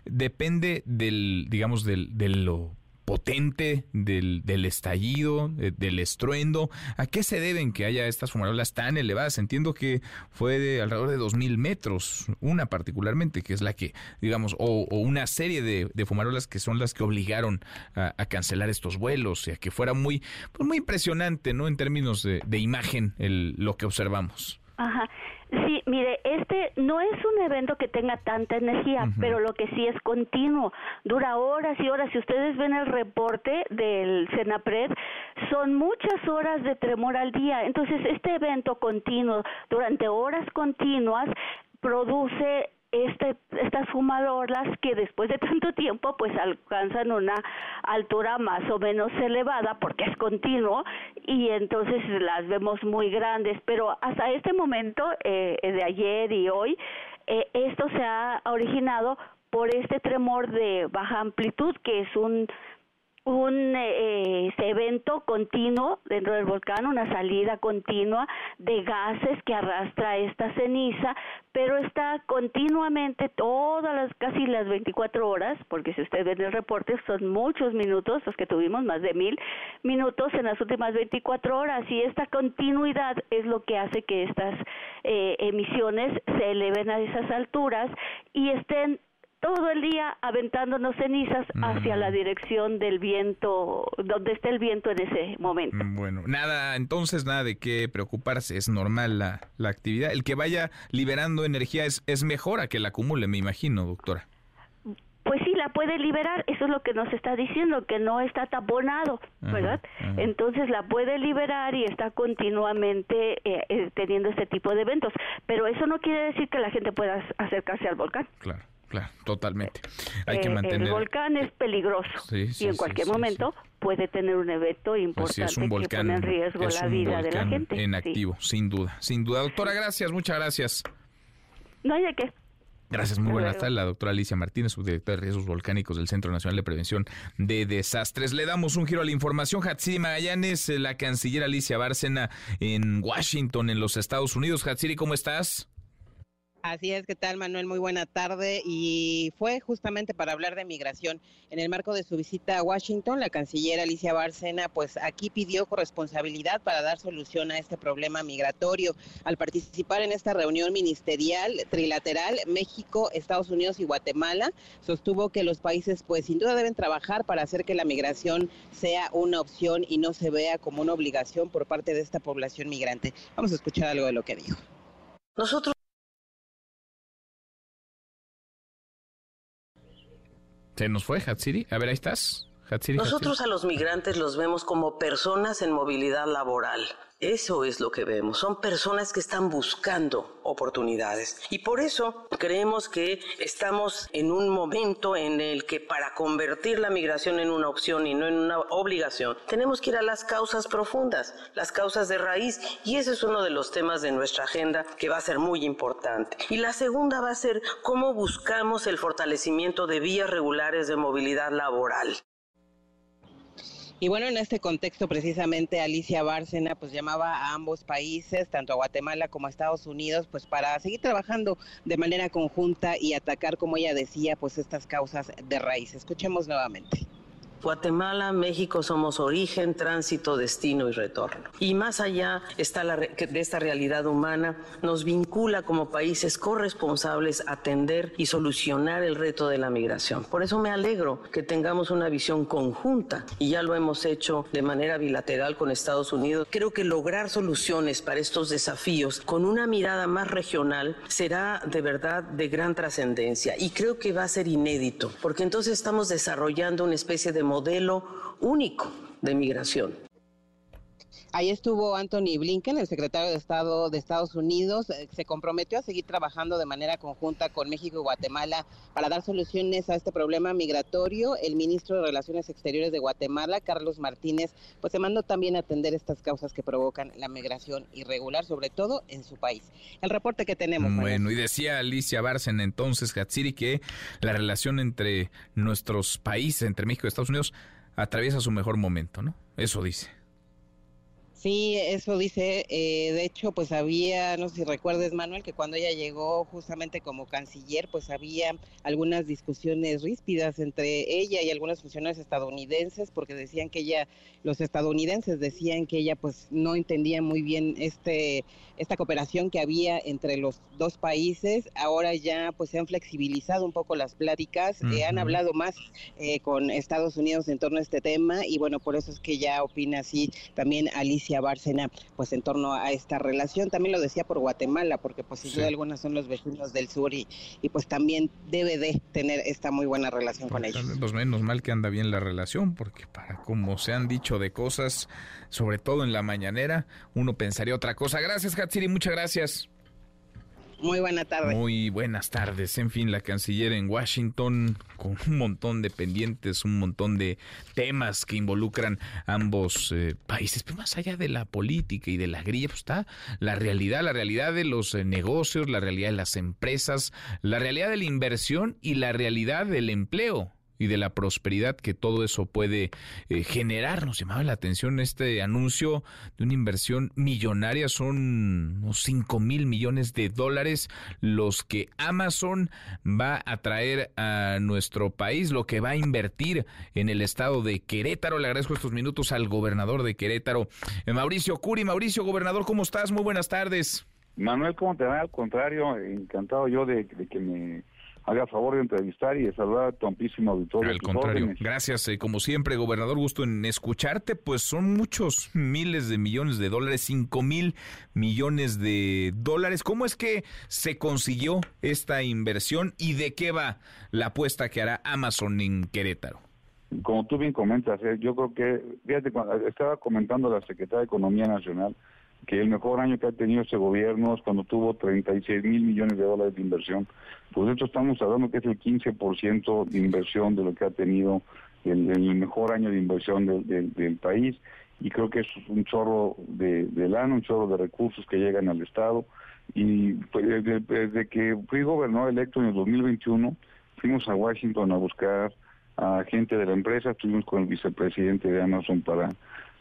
depende del, digamos, del, de lo potente del, del estallido, del estruendo. ¿A qué se deben que haya estas fumarolas tan elevadas? Entiendo que fue de alrededor de 2.000 metros, una particularmente, que es la que, digamos, o, una serie de, de, fumarolas que son las que obligaron a, cancelar estos vuelos y a que fuera muy, pues muy impresionante, ¿no? En términos de, de imagen, el, lo que observamos. Ajá. Sí, mire, este no es un evento que tenga tanta energía, pero lo que sí es continuo, dura horas y horas. Si ustedes ven el reporte del Senapred, son muchas horas de tremor al día. Entonces, este evento continuo, durante horas continuas, produce este, estas fumadoras que después de tanto tiempo pues alcanzan una altura más o menos elevada porque es continuo y entonces las vemos muy grandes. Pero hasta este momento eh, de ayer y hoy eh, esto se ha originado por este tremor de baja amplitud que es un un eh, este evento continuo dentro del volcán, una salida continua de gases que arrastra esta ceniza, pero está continuamente todas las casi las 24 horas, porque si usted ve el reporte son muchos minutos los que tuvimos, más de mil minutos en las últimas 24 horas y esta continuidad es lo que hace que estas eh, emisiones se eleven a esas alturas y estén todo el día aventándonos cenizas hacia la dirección del viento, donde esté el viento en ese momento. Mm, bueno, nada, entonces nada de qué preocuparse, es normal la, la actividad. El que vaya liberando energía es, es mejor a que la acumule, me imagino, doctora. Pues sí, la puede liberar, eso es lo que nos está diciendo, que no está taponado, ¿verdad? Entonces la puede liberar y está continuamente eh, eh, teniendo este tipo de eventos, pero eso no quiere decir que la gente pueda acercarse al volcán. Claro. Claro, totalmente. Hay que eh, mantener. El volcán es peligroso y en cualquier momento puede tener un evento pues importante volcán, que pone en riesgo la vida de la gente. En activo, sin duda, sin duda. Doctora, gracias, muchas gracias. No hay de qué. Gracias, muy buenas tardes. La doctora Alicia Martínez, subdirectora de riesgos volcánicos del Centro Nacional de Prevención de Desastres. Le damos un giro a la información. Hatsiri Magallanes, la canciller Alicia Bárcena en Washington, en los Estados Unidos. Hatsiri, ¿cómo estás? Así es, ¿qué tal Manuel? Muy buena tarde. Y fue justamente para hablar de migración. En el marco de su visita a Washington, la canciller Alicia Bárcena, pues aquí pidió corresponsabilidad para dar solución a este problema migratorio. Al participar en esta reunión ministerial trilateral, México, Estados Unidos y Guatemala, sostuvo que los países pues sin duda deben trabajar para hacer que la migración sea una opción y no se vea como una obligación por parte de esta población migrante. Vamos a escuchar algo de lo que dijo. Nosotros Se nos fue, Hatsiri. A ver, ahí estás. Hatsiri, Nosotros a los migrantes los vemos como personas en movilidad laboral. Eso es lo que vemos. Son personas que están buscando oportunidades. Y por eso creemos que estamos en un momento en el que para convertir la migración en una opción y no en una obligación, tenemos que ir a las causas profundas, las causas de raíz. Y ese es uno de los temas de nuestra agenda que va a ser muy importante. Y la segunda va a ser cómo buscamos el fortalecimiento de vías regulares de movilidad laboral. Y bueno, en este contexto precisamente Alicia Bárcena pues llamaba a ambos países, tanto a Guatemala como a Estados Unidos, pues para seguir trabajando de manera conjunta y atacar, como ella decía, pues estas causas de raíz. Escuchemos nuevamente. Guatemala, México somos origen, tránsito, destino y retorno. Y más allá está la, de esta realidad humana, nos vincula como países corresponsables a atender y solucionar el reto de la migración. Por eso me alegro que tengamos una visión conjunta y ya lo hemos hecho de manera bilateral con Estados Unidos. Creo que lograr soluciones para estos desafíos con una mirada más regional será de verdad de gran trascendencia y creo que va a ser inédito, porque entonces estamos desarrollando una especie de modelo único de migración. Ahí estuvo Anthony Blinken, el secretario de Estado de Estados Unidos, eh, se comprometió a seguir trabajando de manera conjunta con México y Guatemala para dar soluciones a este problema migratorio. El ministro de Relaciones Exteriores de Guatemala, Carlos Martínez, pues se mandó también a atender estas causas que provocan la migración irregular, sobre todo en su país. El reporte que tenemos. Bueno, y decía Alicia Barcen entonces, Hatsiri, que la relación entre nuestros países, entre México y Estados Unidos, atraviesa su mejor momento, ¿no? Eso dice. Sí, eso dice. Eh, de hecho, pues había, no sé si recuerdes, Manuel, que cuando ella llegó justamente como canciller, pues había algunas discusiones ríspidas entre ella y algunos funcionarios estadounidenses, porque decían que ella, los estadounidenses decían que ella, pues no entendía muy bien este esta cooperación que había entre los dos países. Ahora ya, pues se han flexibilizado un poco las pláticas, uh han hablado más eh, con Estados Unidos en torno a este tema y bueno, por eso es que ya opina así también Alicia Bárcena, pues en torno a esta relación. También lo decía por Guatemala, porque pues sin duda algunas son los vecinos del sur y, y pues también debe de tener esta muy buena relación con ellos. Pues menos mal que anda bien la relación, porque para como se han dicho de cosas, sobre todo en la mañanera, uno pensaría otra cosa. Gracias, Hatsiri, muchas gracias. Muy buena tarde. Muy buenas tardes. En fin, la canciller en Washington con un montón de pendientes, un montón de temas que involucran ambos eh, países. Pero más allá de la política y de la grilla, pues está la realidad, la realidad de los eh, negocios, la realidad de las empresas, la realidad de la inversión y la realidad del empleo y de la prosperidad que todo eso puede eh, generar. Nos llamaba la atención este anuncio de una inversión millonaria, son unos 5 mil millones de dólares los que Amazon va a traer a nuestro país, lo que va a invertir en el estado de Querétaro. Le agradezco estos minutos al gobernador de Querétaro, eh, Mauricio Curi. Mauricio, gobernador, ¿cómo estás? Muy buenas tardes. Manuel, ¿cómo te va? Al contrario, encantado yo de que me haga favor de entrevistar y de saludar a tu amplísimo auditorio. Al contrario, gracias. Eh, como siempre, gobernador, gusto en escucharte. Pues son muchos miles de millones de dólares, cinco mil millones de dólares. ¿Cómo es que se consiguió esta inversión y de qué va la apuesta que hará Amazon en Querétaro? Como tú bien comentas, eh, yo creo que, fíjate, cuando estaba comentando la Secretaría de Economía Nacional, que el mejor año que ha tenido este gobierno es cuando tuvo 36 mil millones de dólares de inversión. Pues hecho estamos hablando que es el 15% de inversión de lo que ha tenido el, el mejor año de inversión del país y creo que es un chorro de, de lana, un chorro de recursos que llegan al Estado. Y pues, desde, desde que fui gobernador electo en el 2021, fuimos a Washington a buscar a gente de la empresa, estuvimos con el vicepresidente de Amazon para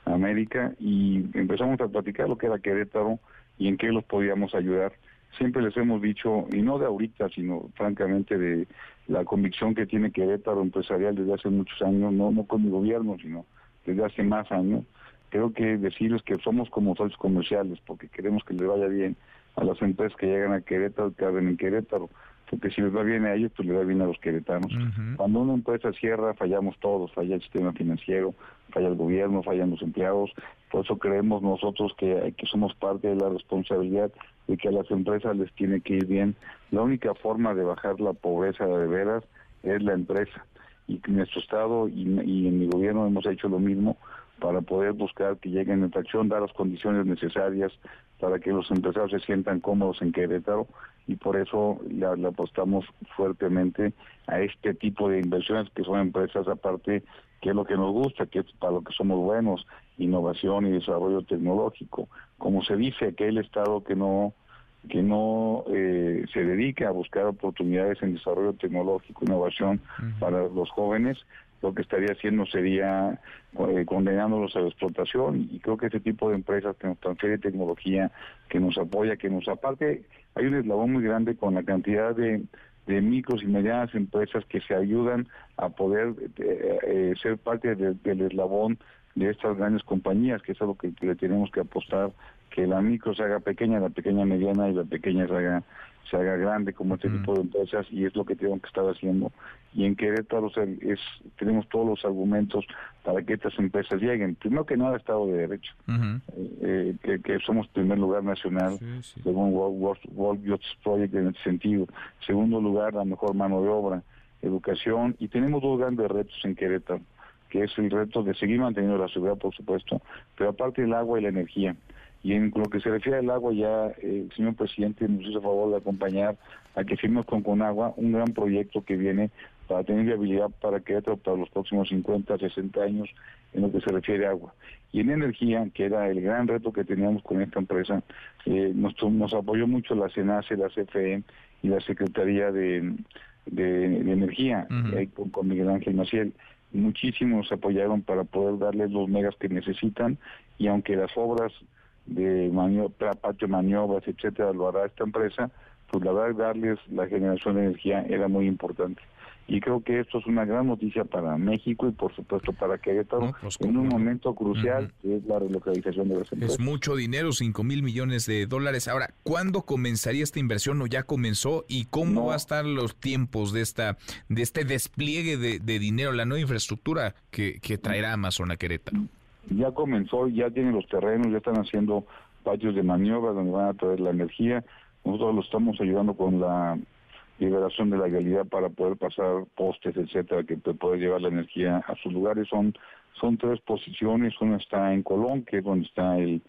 América y empezamos a platicar lo que era Querétaro y en qué los podíamos ayudar. siempre les hemos dicho, y no de ahorita, sino francamente de la convicción que tiene Querétaro empresarial desde hace muchos años, no, no con mi gobierno, sino desde hace más años, creo que decirles que somos como socios comerciales, porque queremos que les vaya bien a las empresas que llegan a Querétaro, que abren en Querétaro, porque si les va bien a ellos, pues les va bien a los queretanos. Cuando una empresa cierra, fallamos todos, falla el sistema financiero, falla el gobierno, fallan los empleados, por eso creemos nosotros que, que somos parte de la responsabilidad de que a las empresas les tiene que ir bien. La única forma de bajar la pobreza de veras es la empresa. Y en nuestro Estado y, en mi gobierno hemos hecho lo mismo para poder buscar que lleguen en tracción, dar las condiciones necesarias para que los empresarios se sientan cómodos en Querétaro y por eso le, apostamos fuertemente a este tipo de inversiones que son empresas aparte que es lo que nos gusta, que es para lo que somos buenos, innovación y desarrollo tecnológico. Como se dice, aquel Estado que no que no eh, se dedique a buscar oportunidades en desarrollo tecnológico, innovación para los jóvenes, lo que estaría haciendo sería eh, condenándolos a la explotación y creo que ese tipo de empresas que nos transfiere tecnología, que nos apoya, que nos aparte, hay un eslabón muy grande con la cantidad de, micros y medianas empresas que se ayudan a poder eh, eh, ser parte del eslabón de estas grandes compañías, que es algo que le tenemos que apostar que la micro se haga pequeña, la pequeña mediana y la pequeña se haga, se haga grande como este tipo de empresas y es lo que tenemos que estar haciendo. Y en Querétaro es, tenemos todos los argumentos para que estas empresas lleguen. Primero que nada, Estado de Derecho, eh, eh, que, somos primer lugar nacional según World, World, Project en ese sentido. Segundo lugar, la mejor mano de obra, educación y tenemos dos grandes retos en Querétaro que es el reto de seguir manteniendo la seguridad, por supuesto, pero aparte el agua y la energía. Y en lo que se refiere al agua, ya eh, el señor presidente nos hizo favor de acompañar a que firmemos con Conagua un gran proyecto que viene para tener viabilidad para que para los próximos 50, 60 años en lo que se refiere a agua. Y en energía, que era el gran reto que teníamos con esta empresa, eh, nos, nos apoyó mucho la CENACE, la CFE y la Secretaría de, Energía, con, con Miguel Ángel Maciel muchísimos apoyaron para poder darles los megas que necesitan y aunque las obras de maniobra, patio maniobras, etcétera, lo hará esta empresa, pues la verdad darles la generación de energía era muy importante. Y creo que esto es una gran noticia para México y por supuesto para Querétaro pues, en un momento crucial que es la relocalización de las empresas. Es mucho dinero, 5 mil millones de dólares. Ahora, ¿cuándo comenzaría esta inversión o ya comenzó? ¿Y cómo va a estar los tiempos de esta de este despliegue de, de dinero, la nueva infraestructura que, que traerá Amazon a Querétaro? Ya comenzó, ya tienen los terrenos, ya están haciendo patios de maniobra donde van a traer la energía. Nosotros lo estamos ayudando con la liberación de la realidad para poder pasar postes, etcétera, que puede llevar la energía a sus lugares. Son son tres posiciones, una está en Colón, que es donde está el,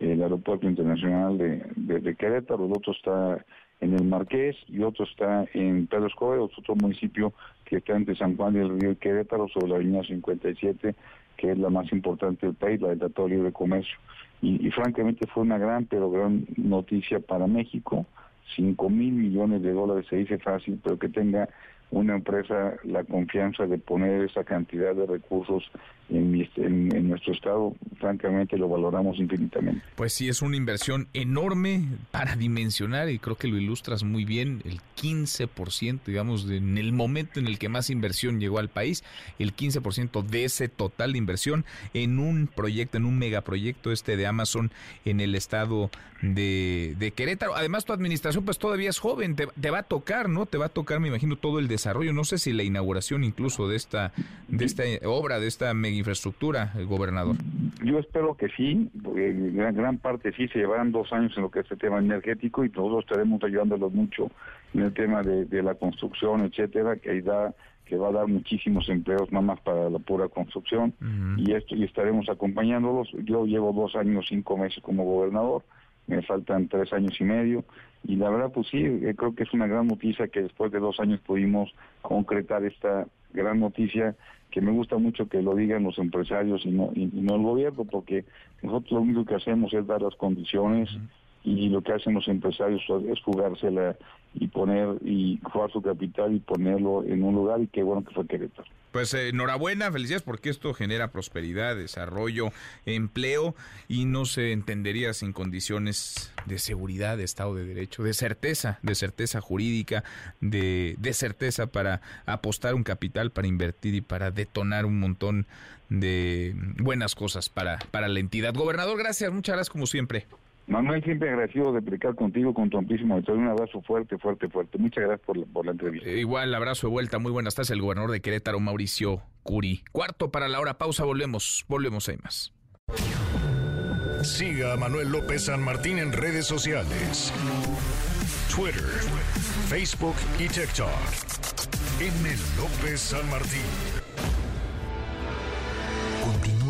aeropuerto internacional de, Querétaro, el otro está en el Marqués y otro está en Pedro Escobar, otro municipio que está entre San Juan y el Río Querétaro sobre la línea 57 que es la más importante del país, la del Tratado de Libre Comercio. Y, francamente fue una gran, pero gran noticia para México. 5 mil millones de dólares se dice fácil, pero que tenga una empresa la confianza de poner esa cantidad de recursos en, en, nuestro estado, francamente lo valoramos infinitamente. Pues sí, es una inversión enorme para dimensionar y creo que lo ilustras muy bien, el 15%, digamos, en el momento en el que más inversión llegó al país, el 15% de ese total de inversión en un proyecto, en un megaproyecto este de Amazon en el estado de, de Querétaro. Además, tu administración pues todavía es joven, te, te, va a tocar, ¿no? Te va a tocar, me imagino, todo el desarrollo, no sé si la inauguración incluso de esta, de esta obra, de esta mega infraestructura, el gobernador? Yo espero que sí, en gran, gran parte sí, se llevarán dos años en lo que es el tema energético y todos estaremos ayudándolos mucho en el tema de, la construcción, etcétera, que da que va a dar muchísimos empleos nada más para la pura construcción y esto y estaremos acompañándolos. Yo llevo dos años, cinco meses como gobernador, me faltan tres años y medio y la verdad pues sí, eh, creo que es una gran noticia que después de dos años pudimos concretar esta gran noticia que me gusta mucho que lo digan los empresarios y no, y, no el gobierno, porque nosotros lo único que hacemos es dar las condiciones y lo que hacen los empresarios es jugársela y poner y jugar su capital y ponerlo en un lugar y qué bueno que fue Querétaro. Pues eh, enhorabuena, felicidades porque esto genera prosperidad, desarrollo, empleo y no se entendería sin condiciones de seguridad, de Estado de Derecho, de certeza, de certeza jurídica, de, de certeza para apostar un capital, para invertir y para detonar un montón de buenas cosas para, para la entidad. Gobernador, gracias, muchas gracias como siempre. Manuel, siempre agradecido de explicar contigo, con tu amplísimo Un abrazo fuerte, fuerte, fuerte. Muchas gracias por la, por la entrevista. Eh, igual, abrazo de vuelta. Muy buenas tardes, el gobernador de Querétaro, Mauricio Curi. Cuarto para la hora, pausa, volvemos. Volvemos, hay más. Siga a Manuel López San Martín en redes sociales. Twitter, Facebook y TikTok. M. López San Martín.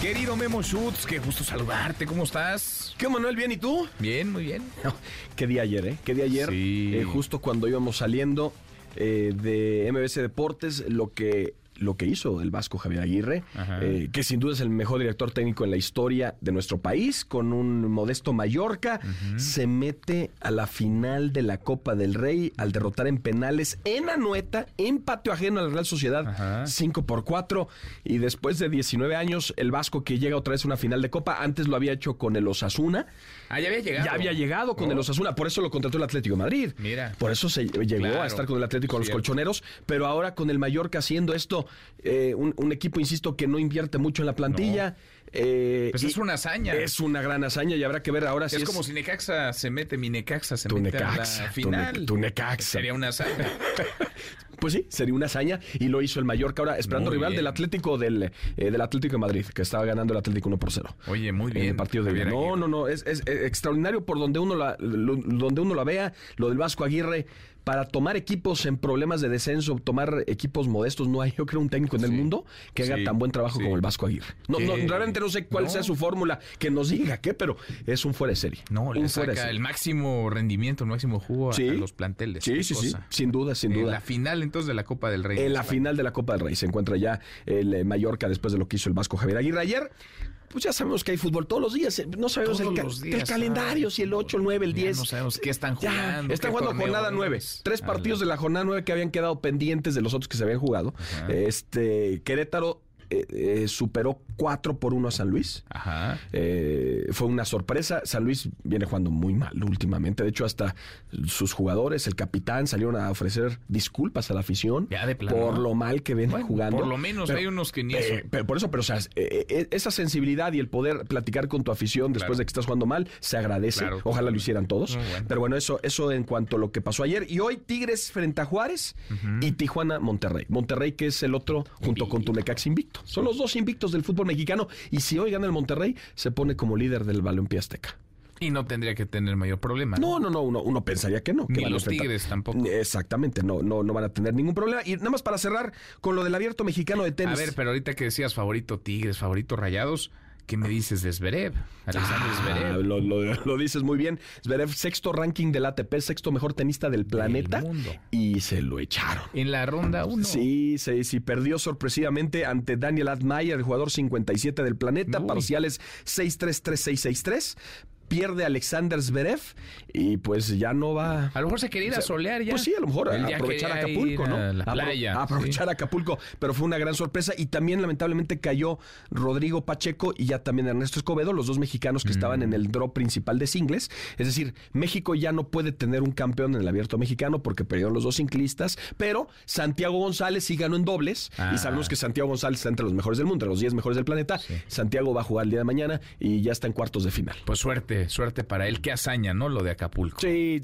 Querido Memo Schutz, qué gusto saludarte. ¿Cómo estás? ¿Qué, Manuel? ¿Bien y tú? Bien, muy bien. qué día ayer, ¿eh? Qué día ayer. Sí. Eh, justo cuando íbamos saliendo eh, de MBS Deportes, lo que lo que hizo el Vasco Javier Aguirre, eh, que sin duda es el mejor director técnico en la historia de nuestro país, con un modesto Mallorca, se mete a la final de la Copa del Rey al derrotar en penales en Anueta, en patio ajeno a la Real Sociedad, 5 por 4, y después de 19 años, el Vasco que llega otra vez a una final de Copa, antes lo había hecho con el Osasuna. Ah, ya había llegado. Ya había llegado con el oh. Osasuna, por eso lo contrató el Atlético de Madrid. Mira. Por eso se llegó a estar con el Atlético de los colchoneros, pero ahora con el Mallorca haciendo esto, eh, un, equipo, insisto, que no invierte mucho en la plantilla. Eh, pues es una hazaña. Es una gran hazaña y habrá que ver ahora si es, como si Necaxa se mete, mi Necaxa se mete a la final. Tu, Necaxa. Sería una hazaña. <laughs> pues sí, sería una hazaña y lo hizo el Mallorca ahora esperando rival del Atlético del, eh, del Atlético de Madrid, que estaba ganando el Atlético 1 por 0. Oye, muy bien. En el partido de No, no, no, es, es, extraordinario por donde uno la donde uno la vea, lo del Vasco Aguirre para tomar equipos en problemas de descenso, tomar equipos modestos, no hay, yo creo, un técnico en el mundo que haga tan buen trabajo como el Vasco Aguirre. No, no, realmente no sé cuál sea su fórmula, que nos diga qué, pero es un fuera de serie. No, le saca el máximo rendimiento, el máximo jugo a, los planteles. Sí, sí, sí, sin duda, sin duda. En la final entonces de la Copa del Rey. En la final de la Copa del Rey se encuentra ya el eh, Mallorca después de lo que hizo el Vasco Javier Aguirre ayer pues ya sabemos que hay fútbol todos los días. No sabemos el, calendario, si el 8, el 9, el 10. no sabemos qué están jugando. están jugando jornada 9. Tres partidos de la jornada 9 que habían quedado pendientes de los otros que se habían jugado. Este Querétaro eh, eh, superó 4 por 1 a San Luis. Ajá. Eh, fue una sorpresa. San Luis viene jugando muy mal últimamente. De hecho, hasta sus jugadores, el capitán, salieron a ofrecer disculpas a la afición por lo mal que ven jugando. Por lo menos hay unos que ni eso. Pero, por eso, pero o sea, esa sensibilidad y el poder platicar con tu afición después de que estás jugando mal, se agradece. Ojalá lo hicieran todos. Pero bueno, eso, eso en cuanto a lo que pasó ayer. Y hoy Tigres frente a Juárez y Tijuana Monterrey. Monterrey que es el otro junto con Tulecax invicto. Son los dos invictos del fútbol mexicano. Y si hoy gana el Monterrey, se pone como líder del balompié azteca. Y no tendría que tener mayor problema. No, no, no, uno, uno pensaría que no. Ni los Tigres tampoco. Exactamente, no, no, no van a tener ningún problema. Y nada más para cerrar con lo del abierto mexicano de tenis. A ver, pero ahorita que decías favorito Tigres, favorito Rayados, ¿Qué me dices de Zverev? Alexander ah, Zverev. Lo, dices muy bien. Zverev, sexto ranking del ATP, sexto mejor tenista del planeta. Y se lo echaron. En la ronda 1. Sí, sí, sí. Perdió sorpresivamente ante Daniel Admayer, el jugador 57 del planeta. Parciales 6-3-3-6-6-3 pierde Alexander Zverev y pues ya no va. A lo mejor se quería ir a solear ya. Pues sí, a lo mejor aprovechar Acapulco, ¿no? la playa. aprovechar Acapulco, pero fue una gran sorpresa y también lamentablemente cayó Rodrigo Pacheco y ya también Ernesto Escobedo, los dos mexicanos que estaban en el mm. draw principal de singles. Es decir, México ya no puede tener un campeón en el abierto mexicano porque perdieron los dos ciclistas, pero Santiago González sí ganó en dobles y ah. sabemos que Santiago González está entre los mejores del mundo, entre los 10 mejores del planeta. Santiago va a jugar el día de mañana y ya está en cuartos de final. Pues suerte suerte, suerte para él. Qué hazaña, ¿no? Lo de Acapulco. Sí,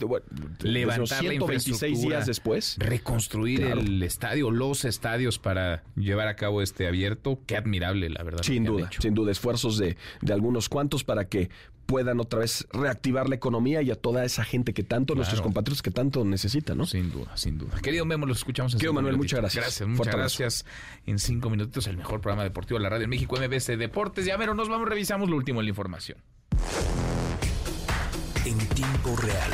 levantar 126 días después. Reconstruir el estadio, los estadios para llevar a cabo este abierto. Qué admirable, la verdad. Sin duda, sin duda. Esfuerzos de, de algunos cuantos para que puedan otra vez reactivar la economía y a toda esa gente que tanto, nuestros compatriotas que tanto necesitan, ¿no? Sin duda, sin duda. Querido Memo, los escuchamos en Querido Manuel, muchas gracias. Gracias, muchas gracias. En cinco minutitos, el mejor programa deportivo de la radio en México, MBC Deportes. Ya, pero nos vamos, revisamos lo último en la información. En tiempo real.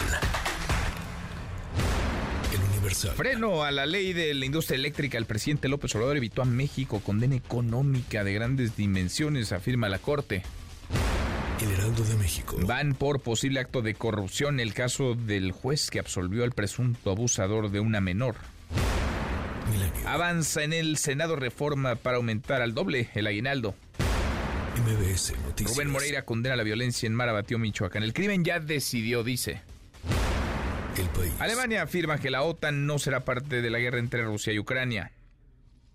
El Universal. Freno a la ley de la industria eléctrica. El presidente López Obrador evitó a México condena económica de grandes dimensiones, afirma la Corte. El Heraldo de México. Van por posible acto de corrupción el caso del juez que absolvió al presunto abusador de una menor. Avanza en el Senado reforma para aumentar al doble el aguinaldo. MBS Noticias. Rubén Moreira condena la violencia en Marabatío, Michoacán. El crimen ya decidió, dice. El país. Alemania afirma que la OTAN no será parte de la guerra entre Rusia y Ucrania.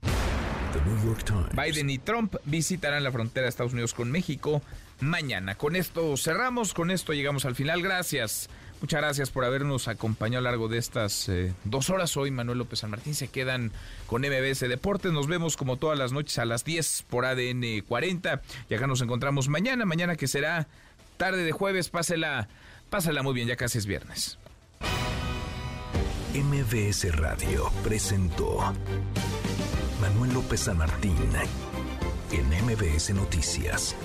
The New York Times. Biden y Trump visitarán la frontera de Estados Unidos con México mañana. Con esto cerramos, con esto llegamos al final. Gracias. Muchas gracias por habernos acompañado a lo largo de estas eh, dos horas. Hoy Manuel López San Martín se quedan con MBS Deportes. Nos vemos como todas las noches a las 10 por ADN 40. Y acá nos encontramos mañana, mañana que será tarde de jueves. Pásela, pásela muy bien, ya casi es viernes. MBS Radio presentó Manuel López San Martín en MBS Noticias.